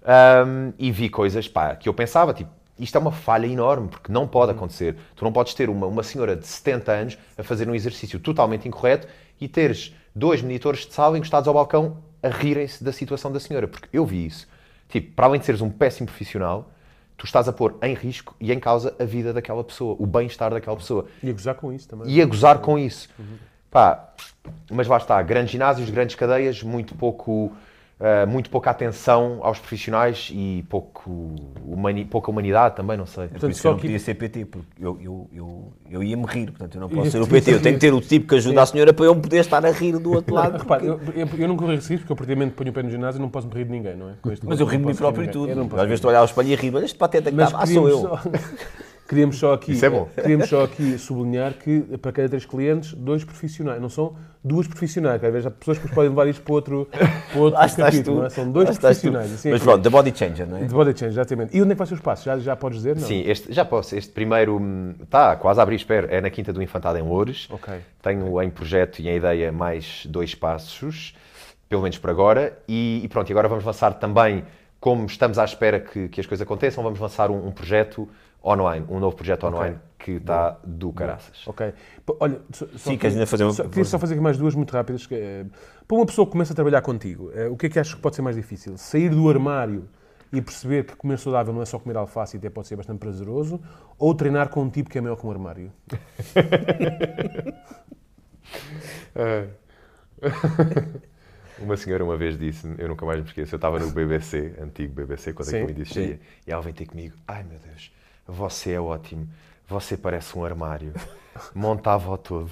ahm, e vi coisas pá, que eu pensava, tipo, isto é uma falha enorme, porque não pode acontecer. Tu não podes ter uma, uma senhora de 70 anos a fazer um exercício totalmente incorreto e teres dois monitores de sala encostados ao balcão a rirem-se da situação da senhora, porque eu vi isso. Tipo, para além de seres um péssimo profissional, tu estás a pôr em risco e em causa a vida daquela pessoa, o bem-estar daquela pessoa E a gozar com isso também. e a gozar com isso. Pá, mas lá está, grandes ginásios, grandes cadeias, muito pouco Uh, muito pouca atenção aos profissionais e pouco humani pouca humanidade também, não sei. Portanto, só eu não podia ser PT, porque eu, eu, eu, eu ia-me rir, portanto eu não posso ser o PT. Eu tenho que ter o tipo que ajuda a senhora para eu poder estar a rir do outro lado. Repare, eu, eu, eu não corro risco, porque eu praticamente ponho o pé no ginásio e não posso me rir de ninguém, não é? Mas eu rio de mim próprio e tudo. Às vezes estou a olhar ao espelho e rir, mas este pateta que está, ah, sou eu. Só... Queríamos só aqui, Isso é bom. Queríamos só aqui sublinhar que para cada três clientes, dois profissionais. Não são duas profissionais, às vezes há pessoas que podem levar isto para outro, para outro capítulo. É? São dois profissionais. Assim, Mas pronto, The Body Changer, não é? The Body Changer, exatamente. E onde é que vai ser o espaço? Já, já podes dizer? Não? Sim, este, já posso. Este primeiro está quase a abrir, espero. É na Quinta do Infantado em Loures. Okay. Tenho em projeto e em ideia mais dois espaços, pelo menos por agora. E, e pronto, e agora vamos lançar também, como estamos à espera que, que as coisas aconteçam, vamos lançar um, um projeto online, um novo projeto online okay. que está do caraças. Ok. Olha, só, Sim, queres ainda fazer. Só, queria só fazer aqui mais duas muito rápidas. É, para uma pessoa que começa a trabalhar contigo, é, o que é que achas que pode ser mais difícil? Sair do armário e perceber que comer saudável não é só comer alface e até pode ser bastante prazeroso, ou treinar com um tipo que é maior que um armário? É. Uma senhora uma vez disse, eu nunca mais me esqueço, eu estava no BBC, antigo BBC, quando sim, aquilo existia, e ela vem ter comigo, ai meu Deus, você é ótimo. Você parece um armário. Montava-o todo.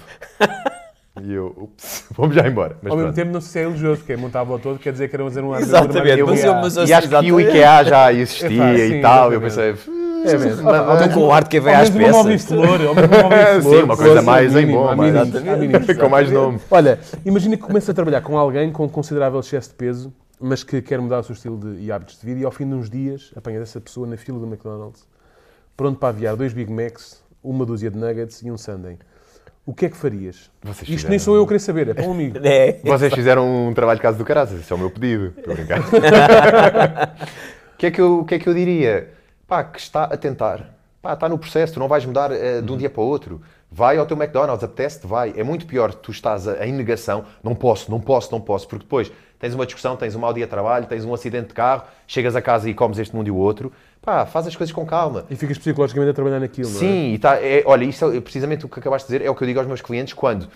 E eu, ups, vamos já embora. Mas Ao mesmo tempo, não sei se é elogioso, porque montava-o todo quer dizer que era um armário. Exatamente, mas, eu, mas E acho que o IKEA já existia é, e tal. Eu pensei, é mesmo. Mas, com o arte que vem às peças. Uma flor, flor. Sim, uma coisa mais em bom. Com mais nome. Olha, imagina que começa a trabalhar com alguém com considerável excesso de peso, mas que quer mudar o seu estilo de, e hábitos de vida e ao fim de uns dias apanha essa pessoa na fila do McDonald's pronto para aviar dois Big Macs, uma dúzia de nuggets e um sundae. O que é que farias? Vocês Isto fizeram... nem sou eu a querer saber, é para um amigo. É. Vocês fizeram um trabalho de casa do caraças, isso é o meu pedido. Estou a brincar. O que, é que, eu, o que é que eu diria? Pá, que está a tentar. Pá, está no processo, tu não vais mudar uh, de um dia para o outro. Vai ao teu McDonald's, apetece-te, vai. É muito pior tu estás a, em negação, não posso, não posso, não posso, porque depois tens uma discussão, tens um mau dia de trabalho, tens um acidente de carro, chegas a casa e comes este mundo e o outro pá, faz as coisas com calma. E ficas psicologicamente a trabalhar naquilo, Sim, não é? e tá, é, olha, isso é precisamente o que acabaste de dizer, é o que eu digo aos meus clientes quando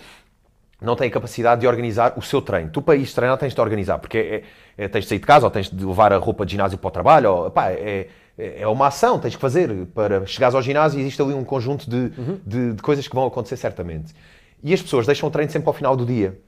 não têm capacidade de organizar o seu treino. Tu, para isto treinar, tens de organizar, porque é, é, tens de sair de casa, ou tens de levar a roupa de ginásio para o trabalho, ou, pá, é, é uma ação, tens que fazer. Para chegares ao ginásio, existe ali um conjunto de, uhum. de, de coisas que vão acontecer certamente. E as pessoas deixam o treino sempre ao final do dia.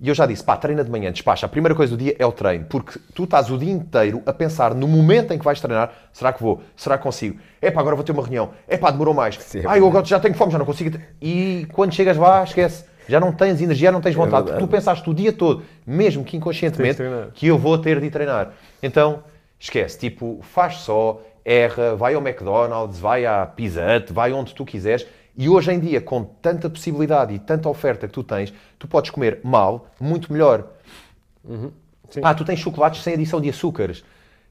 E eu já disse, pá, treina de manhã, despacha. A primeira coisa do dia é o treino, porque tu estás o dia inteiro a pensar no momento em que vais treinar, será que vou? Será que consigo? É pá, agora vou ter uma reunião. É pá, demorou mais. Sim, é Ai, eu agora já tenho fome, já não consigo. E quando chegas lá, esquece. Já não tens energia, não tens é vontade. É tu pensaste o dia todo, mesmo que inconscientemente, que eu vou ter de treinar. Então, esquece. Tipo, faz só, erra, vai ao McDonald's, vai à Pizza Hut, vai onde tu quiseres e hoje em dia, com tanta possibilidade e tanta oferta que tu tens, tu podes comer mal, muito melhor. Uhum. Ah, tu tens chocolates sem adição de açúcares.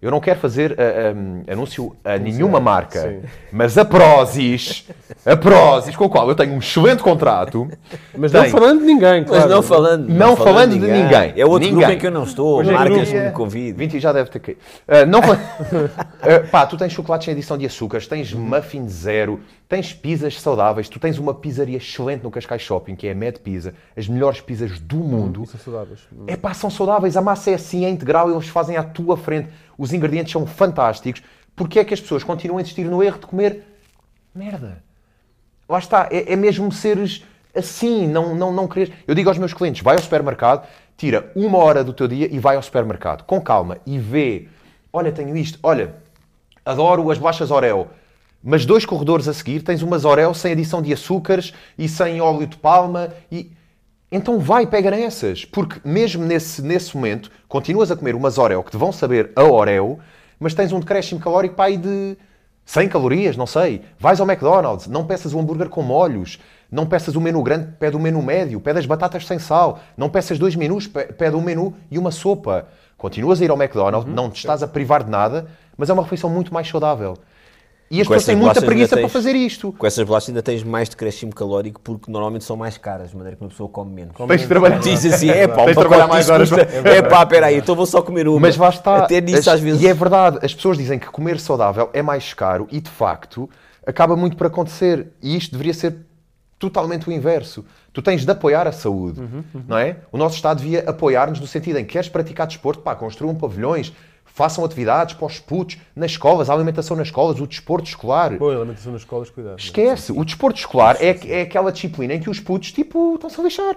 Eu não quero fazer uh, eh, um, eh, anúncio a nenhuma marca, Sim. mas a Prozis, a Prozis, com a qual eu tenho um excelente contrato. Mas tem, não falando de ninguém, claro. Mas não falando, não, não falando, falando de ninguém. ninguém. É outro ninguém. grupo em que eu não estou, Hoje marcas é me convidam. 20 já deve ter caído. Uh, não, uh, pá, tu tens chocolates sem adição de açúcares, tens muffin zero, tens pizzas saudáveis, tu tens uma pizzaria excelente no Cascais Shopping, que é a Mad Pizza, as melhores pizzas do mundo. Hum, são saudáveis. É pá, são saudáveis, a massa é assim, é integral, eles fazem à tua frente os ingredientes são fantásticos. Porque é que as pessoas continuam a insistir no erro de comer merda? Lá está, é, é mesmo seres assim, não, não, não querer. Eu digo aos meus clientes: vai ao supermercado, tira uma hora do teu dia e vai ao supermercado, com calma, e vê: olha, tenho isto, olha, adoro as bolachas Oreo. Mas dois corredores a seguir tens umas Oreo sem adição de açúcares e sem óleo de palma e então vai, pega nessas. Porque mesmo nesse, nesse momento, continuas a comer umas Oreo que te vão saber a Oreo, mas tens um decréscimo calórico para aí de 100 calorias, não sei. Vais ao McDonald's, não peças o hambúrguer com molhos, não peças o menu grande, pede o menu médio, pede as batatas sem sal, não peças dois menus, pede um menu e uma sopa. Continuas a ir ao McDonald's, uhum. não te estás a privar de nada, mas é uma refeição muito mais saudável. E as pessoas têm muita preguiça tens, para fazer isto. Com essas bolachas ainda tens mais decréscimo calórico porque normalmente são mais caras, de maneira que uma pessoa come menos. Tens de trabalhar. Diz assim, é pá, tens de trabalhar mais horas. É pá, peraí, então vou só comer uma. Mas basta. Até nisso às vezes. E é verdade, as pessoas dizem que comer saudável é mais caro e de facto acaba muito por acontecer. E isto deveria ser totalmente o inverso. Tu tens de apoiar a saúde, não é? O nosso Estado devia apoiar-nos no sentido em que queres praticar desporto, pá, construam pavilhões, façam atividades para os putos, nas escolas, a alimentação nas escolas, o desporto escolar. Pô, a alimentação nas escolas, cuidado. Esquece. O desporto escolar é, é aquela disciplina em que os putos, tipo, estão-se a lixar.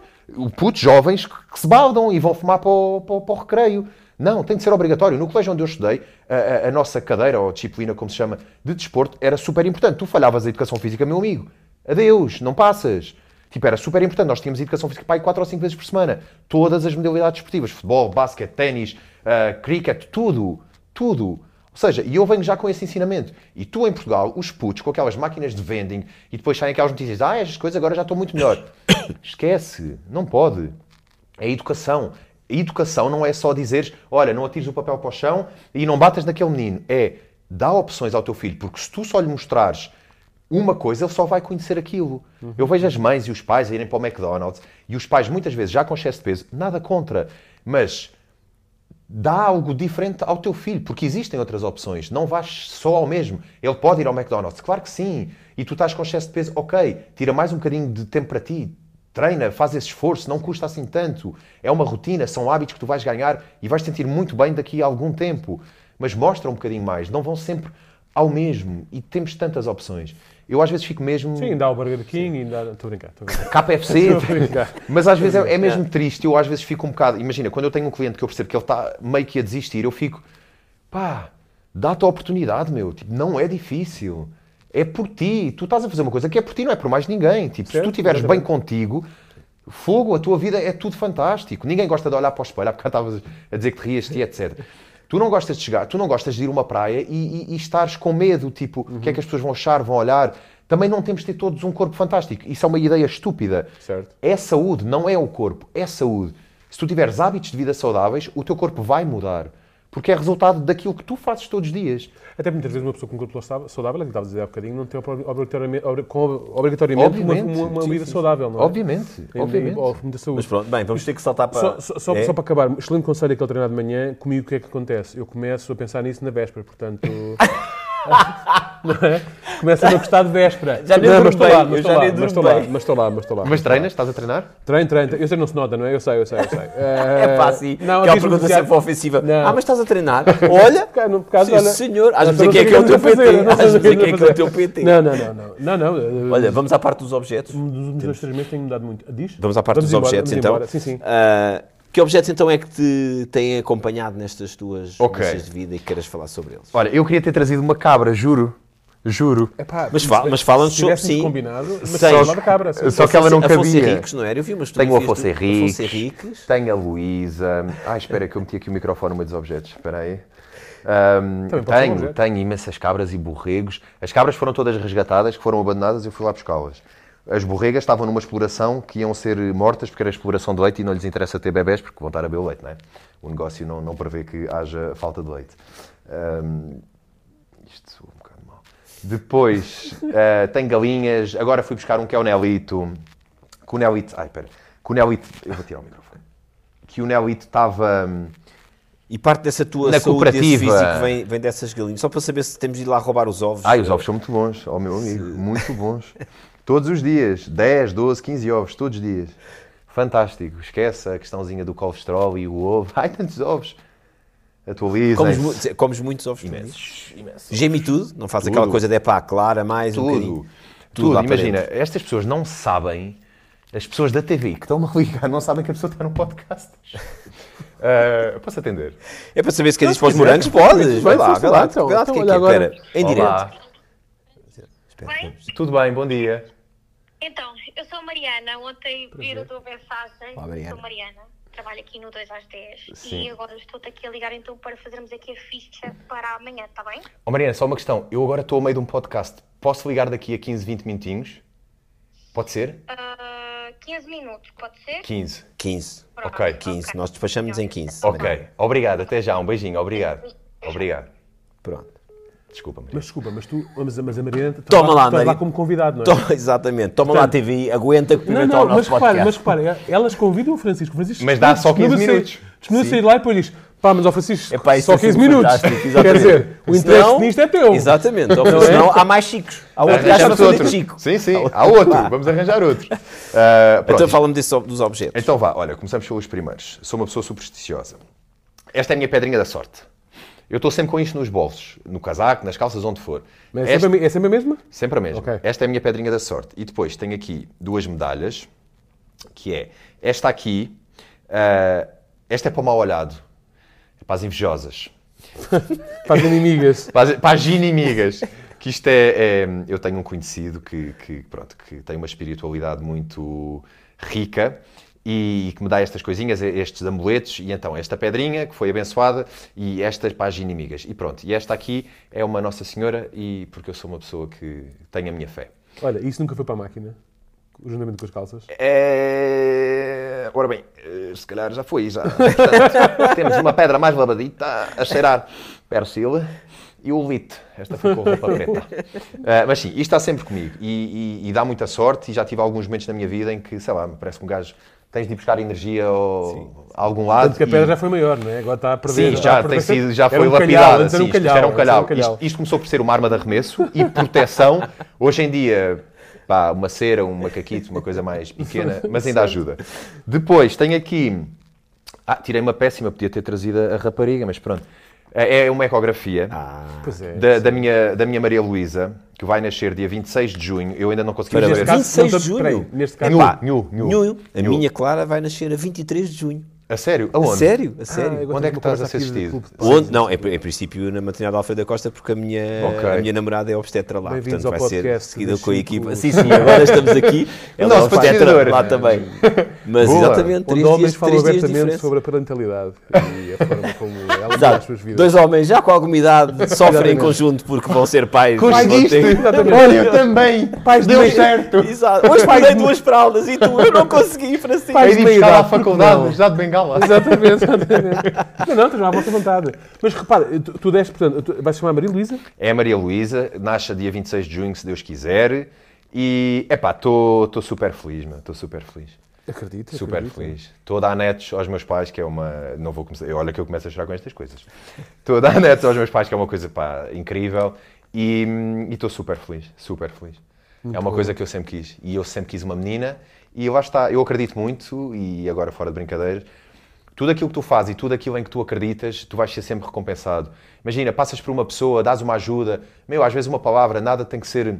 Putos jovens que, se baldam e vão fumar para o, para, para o recreio. Não, tem de ser obrigatório. No colégio onde eu estudei, a, a- a nossa cadeira, ou disciplina, como se chama, de desporto, era super importante. Tu falhavas a educação física, meu amigo. Adeus, não passas. Tipo, era super importante. Nós tínhamos educação física para aí 4 ou 5 vezes por semana. Todas as modalidades esportivas. Futebol, basquete, ténis, ah, cricket, tudo. Tudo. Ou seja, e eu venho já com esse ensinamento. E tu em Portugal, os putos com aquelas máquinas de vending e depois saem aquelas notícias, ah, estas coisas agora já estão muito melhor. Esquece, não pode. É educação. A educação não é só dizeres, olha, não atires o papel para o chão e não batas naquele menino. É, dá opções ao teu filho, porque se tu só lhe mostrares uma coisa, ele só vai conhecer aquilo. Eu vejo as mães e os pais a irem para o McDonald's e os pais muitas vezes já com excesso de peso, nada contra, mas dá algo diferente ao teu filho, porque existem outras opções. Não vais só ao mesmo. Ele pode ir ao McDonald's, claro que sim. E tu estás com excesso de peso, ok, tira mais um bocadinho de tempo para ti. Treina, faz esse esforço, não custa assim tanto. É uma rotina, são hábitos que tu vais ganhar e vais sentir muito bem daqui a algum tempo. Mas mostra um bocadinho mais, não vão sempre ao mesmo. E temos tantas opções. Eu às vezes fico mesmo. Sim, ainda há o Burger King, ainda há... Estou a brincar, estou a brincar. KFC. Estou a brincar. Mas às vezes é, é mesmo triste. Eu às vezes fico um bocado. Imagina, quando eu tenho um cliente que eu percebo que ele está meio que a desistir, eu fico, pá, dá-te a oportunidade, meu. Tipo, não é difícil. É por ti. Tu estás a fazer uma coisa que é por ti, não é por mais ninguém. Tipo, se Certo, tu estiveres bem contigo, fogo, a tua vida é tudo fantástico. Ninguém gosta de olhar para o espelho, há bocado estavas a dizer que te rias etc. Tu não gostas de chegar, tu não gostas de ir a uma praia e, e, e estares com medo, tipo, o que é que as pessoas vão achar, vão olhar. Também não temos de ter todos um corpo fantástico. Isso é uma ideia estúpida. Certo. É saúde, não é o corpo, é saúde. Se tu tiveres hábitos de vida saudáveis, o teu corpo vai mudar. Porque é resultado daquilo que tu fazes todos os dias. Até muitas vezes uma pessoa com um corpo saudável, saudável, é que estava a dizer há bocadinho, não tem obrigatoriamente, obrigatoriamente uma, Obviamente. uma, uma Sim, vida sim. saudável, não é? Obviamente, Tem- obviamente. Mas pronto, bem, vamos ter que saltar para... Só, só, só- É? só para acabar, excelente conselho aquele treinar de manhã, comigo o que é que acontece? Eu começo a pensar nisso na véspera, portanto... não é? Começo a não gostar de véspera. Já nem não, mas estou lá, mas estou lá, mas estou lá, mas estou lá, mas estou lá. Mas treinas? Estás a treinar? Treino, treino, eu sei que não se nota, não é? Eu sei, eu sei, eu sei. É pá, sim. Não, Aquela diz-me pergunta demasiado- sempre ofensiva. Não. Ah, mas estás a treinar? Olha! Por causa, Sim, olha, senhor. Às vezes é não que é sei que é o teu que PT. Às vezes o que é que é que é o teu. PT. Não, não, não, não. Não, não. Olha, vamos à parte dos objetos. Nos últimos dois, três meses tenho mudado muito. Diz? Vamos à parte dos objetos, então. Sim, sim. Ah, que objetos, então, é que te têm acompanhado nestas tuas Ok. listas de vida e que queiras falar sobre eles? Olha, eu queria ter trazido uma cabra, juro. Juro. Epá, Mas fala- mas se sobre- sim. combinado, mas só da cabra. sim. Só que ela não Afonso cabia. Henriques, não era? Eu vi umas Tenho o Afonso Henriques, tenho a Luísa. Ai, espera que eu meti aqui o microfone no meio dos objetos. Espera aí. Um tenho, objeto. tenho imensas cabras e borregos. As cabras foram todas resgatadas, que foram abandonadas, eu fui lá buscá-las. As borregas estavam numa exploração que iam ser mortas porque era exploração de leite e não lhes interessa ter bebés porque vão estar a beber o leite, não é? O negócio não, não prevê que haja falta de leite. Ahm, isto soa um bocado mal. Depois, eh, tenho galinhas. Agora fui buscar um que é o Nelito. Que o Nelito... Ai, espera. Que o Nelito... Eu vou tirar o microfone. Que o Nelito estava... hum, E parte dessa tua Na saúde, cooperativa. físico vem, vem dessas galinhas. Só para saber se temos de ir lá roubar os ovos. Ai, os ovos são muito bons, ó meu amigo. Muito bons. Todos os dias. 10, 12, 15 ovos, todos os dias. Fantástico. Esquece a questãozinha do colesterol e o ovo. Ai, tantos ovos. Atualizem. Comes, mu- comes muitos ovos? Imensos. Imensos. Geme tudo? Não faz Tudo. aquela coisa de é pá, clara, mais um Tudo. bocadinho. Tudo. para Imagina, dentro. estas pessoas não sabem, as pessoas da TV que estão-me a ligar, não sabem que a pessoa está num podcast. Ah, posso atender? É para saber se queres ir para os morangos? podes. Vai lá, vai lá, então. Então, que é olha que é? agora. Espera, em Olá. direto. Espera, Bem? Tudo bem, bom dia. Então, eu sou a Mariana. Ontem vi a tua mensagem. Olá, Mariana. Sou Mariana. Trabalho aqui no 2 às 10. Sim. E agora estou-te aqui a ligar então para fazermos aqui a ficha para amanhã, está bem? Ó Mariana, só uma questão. Eu agora estou a meio de um podcast. Posso ligar daqui a 15, 20 minutinhos? Pode ser? Ah, 15 minutos, pode ser? 15. 15. Pronto, Ok. 15. Nós despachamos em 15. Ok. Obrigado. Até já. Um beijinho. Obrigado. Obrigado. Pronto. Desculpa, Mariana. Mas desculpa, mas tu, mas, mas a Mariana, estás lá, lá Maria. como convidado, não é? Toma, exatamente. Toma lá a TV, aguenta que Não, primeiro está não, mas repara, podcast. mas repara, elas convidam o Francisco. O Francisco Mas dá só 15 disponibiliza- minutos. Sim. sair lá e depois diz, Pá, mas ao Francisco, Epá, só é 15 sempre minutos. Quer dizer, o interesse Senão- nisto é teu. Exatamente. Ou Não é? senão há mais chicos. Há outro gajo para Arranjamos fazer outro. chico. Sim, sim, há outro. Vamos arranjar outro. Pronto. Então fala-me dos objetos. Então vá, olha, começamos pelos primeiros. Sou uma pessoa supersticiosa. Esta é a minha pedrinha da sorte. Eu estou sempre com isto nos bolsos, no casaco, nas calças, onde for. Mas é Esta- sempre, a- é sempre a mesma? Sempre a mesma. Ok. Esta é a minha pedrinha da sorte. E depois tenho aqui duas medalhas, que é esta aqui, ah, esta é para o mal olhado, é para as invejosas, Para as inimigas. para as, para as inimigas. Que isto é, é- Eu tenho um conhecido que, que, pronto, que tem uma espiritualidade muito rica e que me dá estas coisinhas, estes amuletos, e então esta pedrinha que foi abençoada e estas para as inimigas. E pronto, e esta aqui é uma Nossa Senhora, e porque eu sou uma pessoa que tem a minha fé. Olha, isso nunca foi para a máquina? Juntamente com as calças? É... Ora bem, eh, se calhar já foi, já. Portanto, temos uma pedra mais lavadita a cheirar persil e o lite. Esta foi com roupa preta. Ah, mas sim, isto está sempre comigo e, e- e dá muita sorte e já tive alguns momentos na minha vida em que, sei lá, me parece que um gajo tens de ir buscar energia ao, a algum lado. Tanto que a pedra e- já foi maior, não é? Agora está a perder. Sim, já a perder- tem sido, já Era foi um lapidada. um sim, isto calhau, era um calhau. um calhau. Isto, isto começou por ser uma arma de arremesso e proteção. Hoje em dia, pá, uma cera, um macaquito, uma coisa mais pequena, mas ainda ajuda. Depois, tenho aqui... Ah, tirei uma péssima, podia ter trazido a rapariga, mas pronto. É é uma ecografia Pois é. da, da minha, da minha Maria Luísa, que vai nascer dia 26 de junho. Eu ainda não consegui ver. neste caso, 26 não de junho. neste caso, Nhu, nhu. A minha Clara vai nascer a 23 de junho. A sério? A Aonde? sério? A Ah, sério. agora Onde é que estás a ser de assistido? de. Onde? Não, em, em princípio na maternidade Alfredo da Costa, porque a minha, Ok. a minha namorada é obstetra lá. Portanto, vai ser seguida com a equipa. Sim, sim, agora estamos aqui. Ela é Nosso obstetra lá também. Mas Boa. exatamente, três Onde homens dias, falam três dias de sobre a parentalidade e a forma como ela as suas vidas. Dois homens já com alguma idade sofrem em conjunto porque vão ser pais. Conseguiste? Olha, eu também. Pais de Deu certo. Exato. Hoje de- duas fraldas e tu, eu não consegui, Francisco. Pais de de meia idade, já de bengala. Exatamente, exatamente. Não, não, estás à vossa vontade. Mas repara, tu, tu deste, portanto, tu, vais chamar Maria Luísa? É a Maria Luísa, nasce dia 26 de junho, se Deus quiser. E, epá, estou super feliz, meu. Estou super feliz. Acredito. Super acredito. feliz. Estou a dar netos aos meus pais, que é uma. Não vou começar. Olha que eu começo a chorar com estas coisas. Estou a dar netos aos meus pais, que é uma coisa pá, incrível. E e estou super feliz. Super feliz. é uma coisa que eu sempre quis. E eu sempre quis uma menina. E lá está. Eu acredito muito, e agora fora de brincadeiras, tudo aquilo que tu fazes e tudo aquilo em que tu acreditas, tu vais ser sempre recompensado. Imagina, passas por uma pessoa, dás uma ajuda. Meu, às vezes uma palavra, nada tem que ser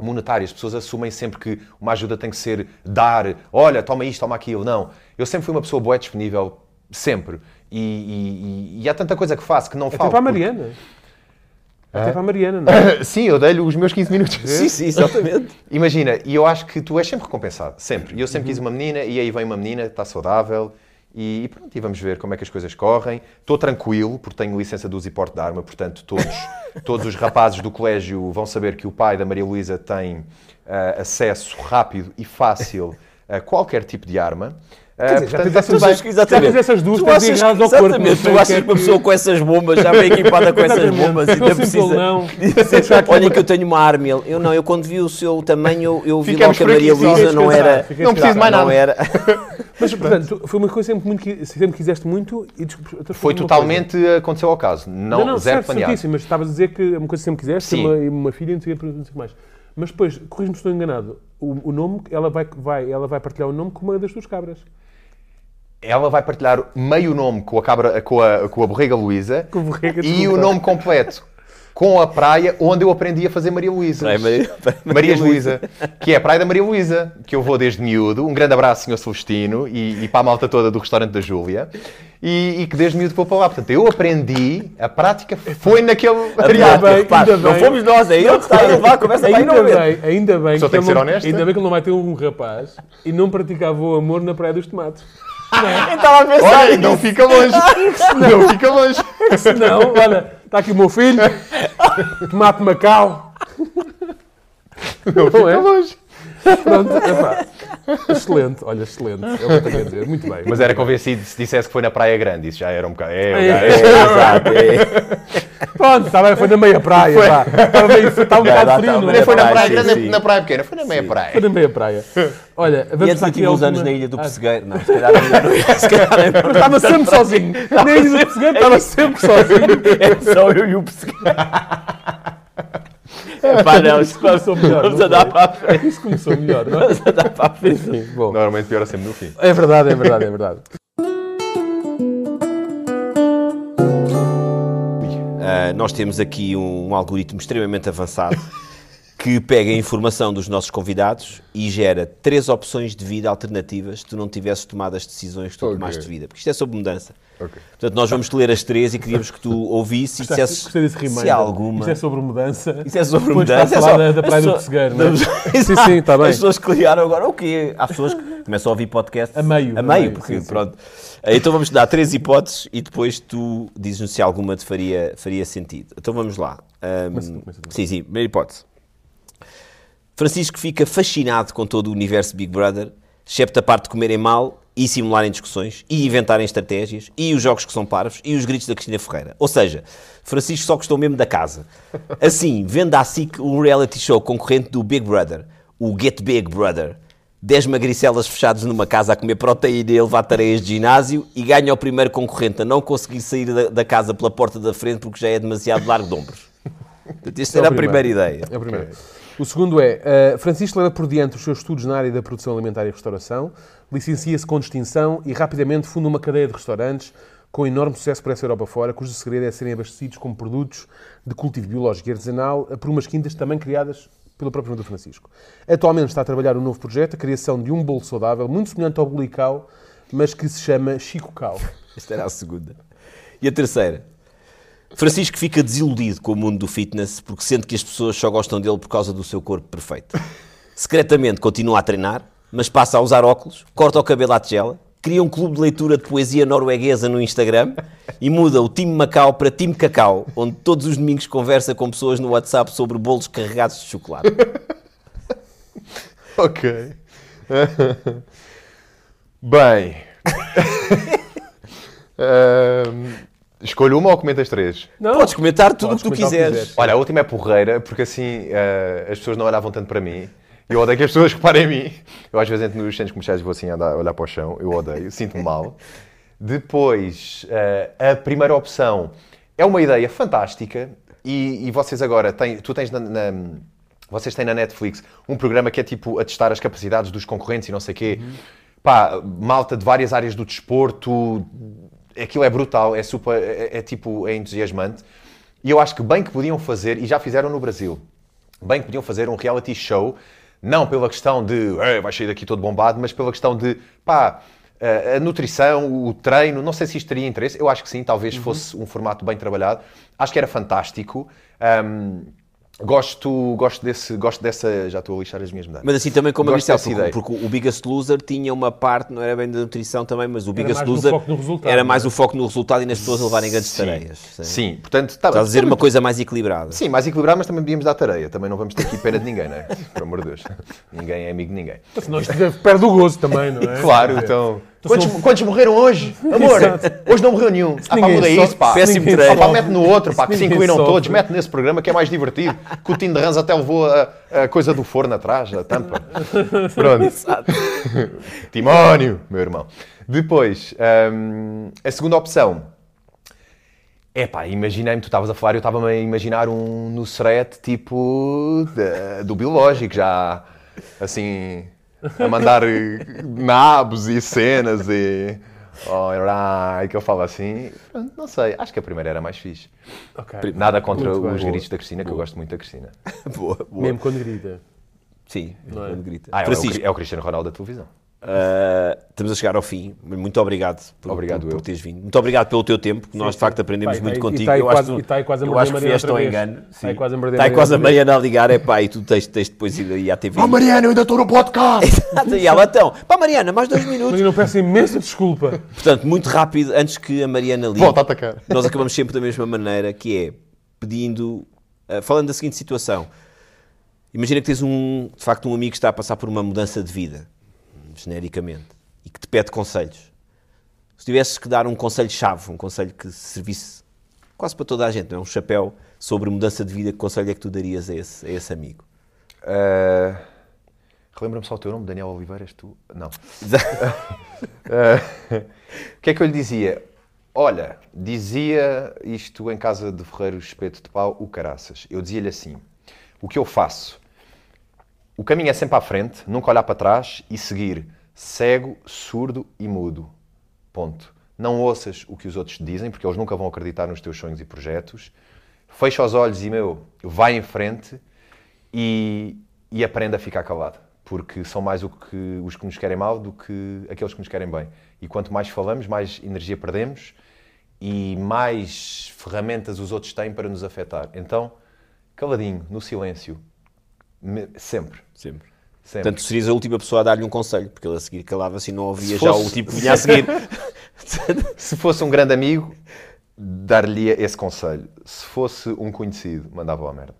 monetário. As pessoas assumem sempre que uma ajuda tem que ser dar, olha, toma isto, toma aquilo. Não. Eu sempre fui uma pessoa boa disponível, sempre. E, e- e- há tanta coisa que faço que não Até falo. para a porque- Mariana. Até para a Mariana, não é? Sim, eu dei-lhe os meus 15 minutos. Sim, sim, exatamente. Imagina, e eu acho que tu és sempre recompensado, sempre. E eu sempre quis uma menina, e aí vem uma menina, está saudável, e, pronto, e vamos ver como é que as coisas correm. Estou tranquilo, porque tenho licença de uso e porte de arma, portanto, todos, todos os rapazes do colégio vão saber que o pai da Maria Luísa tem ah, acesso rápido e fácil a qualquer tipo de arma. Ah, dizer, já portanto, tens essas que. Já tens essas duas, tu achas, ligadas ao corpo, exatamente, não tu achas que é uma pessoa com essas bombas, já bem equipada com essas bombas ainda simples precisa... não. Olha que eu tenho uma arma. Eu não, eu quando vi o seu tamanho, eu, eu vi Ficamos logo que a Maria. Luísa não era... Não preciso mais Não nada. era... Mas, portanto, foi uma coisa sempre, muito, que sempre quiseste muito e Foi totalmente aconteceu ao caso. Não, Não, não, zero certo, planeado. certíssimo, mas estavas a dizer que é uma coisa que sempre quiseste, Sim. uma, uma filha não não sei o que mais. Mas depois, corrijo-me se estou enganado, o, o nome, ela vai, vai, ela vai partilhar o nome com uma das tuas cabras. Ela vai partilhar meio nome com a, cabra, com a, com a borrega Luísa a e o nome completo com a praia onde eu aprendi a fazer Maria Luísa. Praia Maria- Praia Marias Luísa. Que é a Praia da Maria Luísa, que eu vou desde miúdo. Um grande abraço, Sr. Celestino, e, e para a malta toda do restaurante da Júlia. E, e que desde miúdo vou para lá. Portanto, eu aprendi, a prática foi naquele bem, ainda não bem. fomos nós, é ele que está a levar a conversa para aí Ainda ver. bem, ainda bem, Só tem ele que ser não, honesto. ainda bem que ele não vai ter um rapaz e não praticava o amor na Praia dos Tomates. Eu estava a pensar Olha, nisso. não fica longe. Não fica longe. Não, olha, está aqui o meu filho, tomate Macau. Não fica é? longe. Pronto, epá. Excelente, olha, excelente. É o que eu tenho a dizer. Muito bem. Mas era convencido se dissesse que foi na Praia Grande. Isso já era um bocado. É, o É. gajo- É, exato, é. Pronto, está bem, foi na meia praia. Estava meio, estava um bocado frio, não é? Foi na praia, grande, sim. na praia pequena, foi na meia Foi praia. na meia praia. Olha, E vamos antes para tive aqui a uns anos na ilha do Ah, Pessegueiro. Não, se calhar não- se calhar não- Mas estava sempre sozinho. Na ilha do Pessegueiro estava sempre sozinho. É só eu e o Pessegueiro. É pá, não, isto Começou melhor, Vamos não andar para a frente. Isso começou melhor, não é? Vamos andar para a frente. Sim, bom. Normalmente piora sempre no fim. É verdade, é verdade, é verdade. Ah, nós temos aqui um, um algoritmo extremamente avançado que pega a informação dos nossos convidados e gera três opções de vida alternativas se tu não tivesses tomado as decisões que tu Ok. tomaste de vida. Porque isto é sobre mudança. Ok. Portanto, nós vamos te ler as três e queríamos que tu ouvisses e dissesses se há alguma. Isto é sobre mudança. Isso é sobre Depois mudança. está a é falar só- da, Praia do Pessegueiro, não é? Sim, sim, está bem. As pessoas que ligaram agora, o quê? Há pessoas que começam a ouvir podcast A meio, A a meio, meio, porque sim, sim. pronto. Então vamos dar três hipóteses e depois tu dizes-nos se alguma te faria, faria sentido. Então vamos lá. Ahm, Começa começa sim, sim, primeira hipótese. Francisco fica fascinado com todo o universo Big Brother, excepto a parte de comerem mal e simularem discussões e inventarem estratégias e os jogos que são parvos e os gritos da Cristina Ferreira. Ou seja, Francisco só gostou mesmo da casa. Assim, vende à SIC o reality show concorrente do Big Brother, o Get Big Brother. 10 magricelas fechados numa casa a comer proteína e a levar tareias de ginásio e ganha o primeiro concorrente a não conseguir sair da, da casa pela porta da frente porque já é demasiado largo de ombros. Portanto, esta É era a primeira ideia. É o primeiro. O segundo é, uh, Francisco leva por diante os seus estudos na área da produção alimentar e restauração, licencia-se com distinção e rapidamente funda uma cadeia de restaurantes com enorme sucesso por essa Europa fora, cujo segredo é serem abastecidos com produtos de cultivo biológico e artesanal por umas quintas também criadas pelo próprio Dr. Francisco. Atualmente está a trabalhar um novo projeto, a criação de um bolo saudável, muito semelhante ao bolicau, mas que se chama Chico Cal. Esta era a segunda. E a terceira? Francisco fica desiludido com o mundo do fitness porque sente que as pessoas só gostam dele por causa do seu corpo perfeito. Secretamente continua a treinar, mas passa a usar óculos, corta o cabelo à tigela, cria um clube de leitura de poesia norueguesa no Instagram e muda o Time Macau para Time Cacau, onde todos os domingos conversa com pessoas no WhatsApp sobre bolos carregados de chocolate. Ok. Bem. Ahm, escolho uma ou comentas três? Não, Podes comentar tudo o que tu quiseres. quiseres. Olha, a última é porreira, porque assim eh, as pessoas não olhavam tanto para mim. Eu odeio que as pessoas reparem em mim. Eu às vezes entro nos centros comerciais e vou assim andar, olhar para o chão. Eu odeio, sinto-me mal. Depois, eh, a primeira opção é uma ideia fantástica e, e vocês agora têm, tu tens na, na- vocês têm na Netflix um programa que é tipo a testar as capacidades dos concorrentes e não sei o quê. Pá, malta de várias áreas do desporto, aquilo é brutal, é super, é, é tipo, é entusiasmante. E eu acho que bem que podiam fazer, e já fizeram no Brasil, bem que podiam fazer um reality show, não pela questão de "Eh, vai sair daqui todo bombado, mas pela questão de pá, a a nutrição, o treino, não sei se isto teria interesse, eu acho que sim, talvez fosse um formato bem trabalhado, acho que era fantástico. Ahm, gosto, gosto, desse, gosto dessa. Já estou a lixar as minhas medalhas. Mas assim também como eu Gosto disse, porque, ideia. porque o Biggest Loser tinha uma parte, não era bem da nutrição também, mas o Biggest mais no Loser foco no resultado, era mais é? o foco no resultado e nas pessoas a levarem grandes tareias. Sim, portanto, tá, Estás a dizer uma coisa mais equilibrada. Sim, mais equilibrado, mas também podíamos dar tareia. Também não vamos ter aqui pena de ninguém, não é? Por amor de Deus. Ninguém é amigo de ninguém. Senão isto perde o gozo também, não é? Claro, então. Quantos, são- quantos morreram hoje? Amor, Exato. hoje não morreu nenhum. Ah, pá, muda isso, pá. Péssimo treino. Ah, pá, mete no outro, pá, que se incluíram todos. Mete nesse programa que é mais divertido. Que o Tino de Rãs até levou a, a coisa do forno atrás, a tampa. Pronto. Timónio, meu irmão. Depois, hum, a segunda opção. É pá, imaginei-me, tu estavas a falar, eu estava-me a imaginar um Nusret tipo de- do biológico, já assim, a mandar eh, nabos e cenas e. Alright, que eu falo assim. Pronto, Não sei, acho que a primeira era mais fixe. Ok. Nada contra Muito bem. os gritos da Cristina, que eu gosto muito da Cristina. boa, boa. Mesmo quando grita. Sim, quando grita. Ah, é, o, é o Cristiano Ronaldo da televisão. Ah, estamos a chegar ao fim. Muito obrigado por, Obrigado por, por teres vindo. Muito obrigado pelo teu tempo. que Nós, de facto, aprendemos e muito tá- e contigo. tá aí eu quase- acho, e tá aí quase a eu morder acho que a Mariana vieste ao engano. Tá aí quase a Está aí Mariana quase a. Mariana a ligar. É pá, e tu tens, tens depois ir aí à TV. Oh Mariana, eu ainda estou no podcast! e ela, então, pá, Mariana, mais dois minutos. Mas eu não peço imensa desculpa. Portanto, muito rápido, antes que a Mariana ligue. Volta a atacar. Nós acabamos sempre da mesma maneira, que é pedindo, eh, falando da seguinte situação. Imagina que tens um, de facto, um amigo que está a passar por uma mudança de vida, genericamente, e que te pede conselhos. Se tivesses que dar um conselho-chave, um conselho que servisse quase para toda a gente, não é? Um chapéu sobre mudança de vida, que conselho é que tu darias a esse, a esse amigo? Uh, Relembra-me só o teu nome, Daniel Oliveira, és tu? Não. Uh, o que é que eu lhe dizia? Olha, dizia isto em casa de Ferreiro Espeto de Pau, o caraças. Eu dizia-lhe assim: o que eu faço? O caminho é sempre à frente, nunca olhar para trás e seguir cego, surdo e mudo. Ponto. Não ouças o que os outros te dizem, porque eles nunca vão acreditar nos teus sonhos e projetos. Fecha os olhos e, meu, vai em frente e, e aprenda a ficar calado. Porque são mais que, os que nos querem mal do que aqueles que nos querem bem. E quanto mais falamos, mais energia perdemos e mais ferramentas os outros têm para nos afetar. Então, caladinho, no silêncio, sempre. Sempre. Sempre. Portanto, serias a última pessoa a dar-lhe um conselho, porque ele a seguir calava-se e não ouvia fosse... já o tipo que vinha a seguir. Se fosse um grande amigo, dar-lhe esse conselho. Se fosse um conhecido, mandava-o à merda.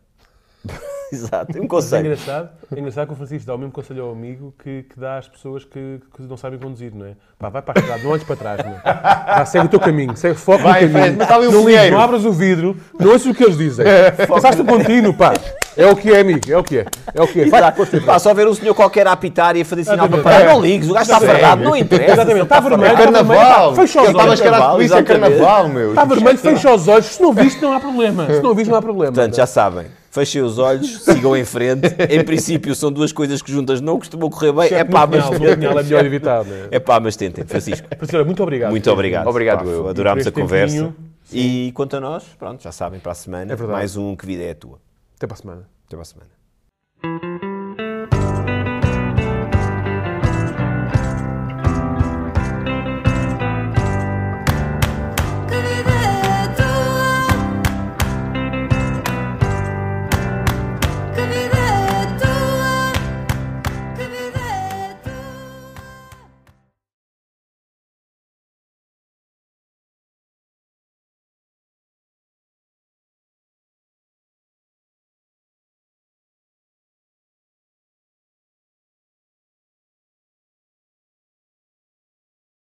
Exato, um conselho. É engraçado, é engraçado que o Francisco dá o mesmo conselho ao amigo que, que dá às pessoas que, que não sabem conduzir, não é? Pá, vai para a estrada, não olhes para trás, não é? Pá, segue o teu caminho, segue foco vai, no caminho. Mas não, um ligo, não abras o vidro, não ouças o que eles dizem. Passaste o contínuo, pá. É o que é, amigo, é o que é. É o que é. Vai, pá, só ver um senhor qualquer a apitar e a fazer sinal para parar, não ligues, o gajo está fardado, não interessa. Exatamente, está vermelho. Carnaval. Fecha os olhos. Está mascarado de polícia, é carnaval, meu. Está vermelho, fecha os olhos. Se não viste, não há problema. Se não viste, não há problema. Portanto, já sabem fechem os olhos, sigam em frente. Em princípio, são duas coisas que juntas não costumam correr bem. É pá, mas tentem. É melhor evitar. Né? É pá, mas tentem, Francisco. Professora, muito obrigado. Muito obrigado. Obrigado, eu. Adorámos a conversa. E quanto a nós, pronto, já sabem, para a semana, é mais um Que Vida é a Tua. Até para a semana. Até para a semana.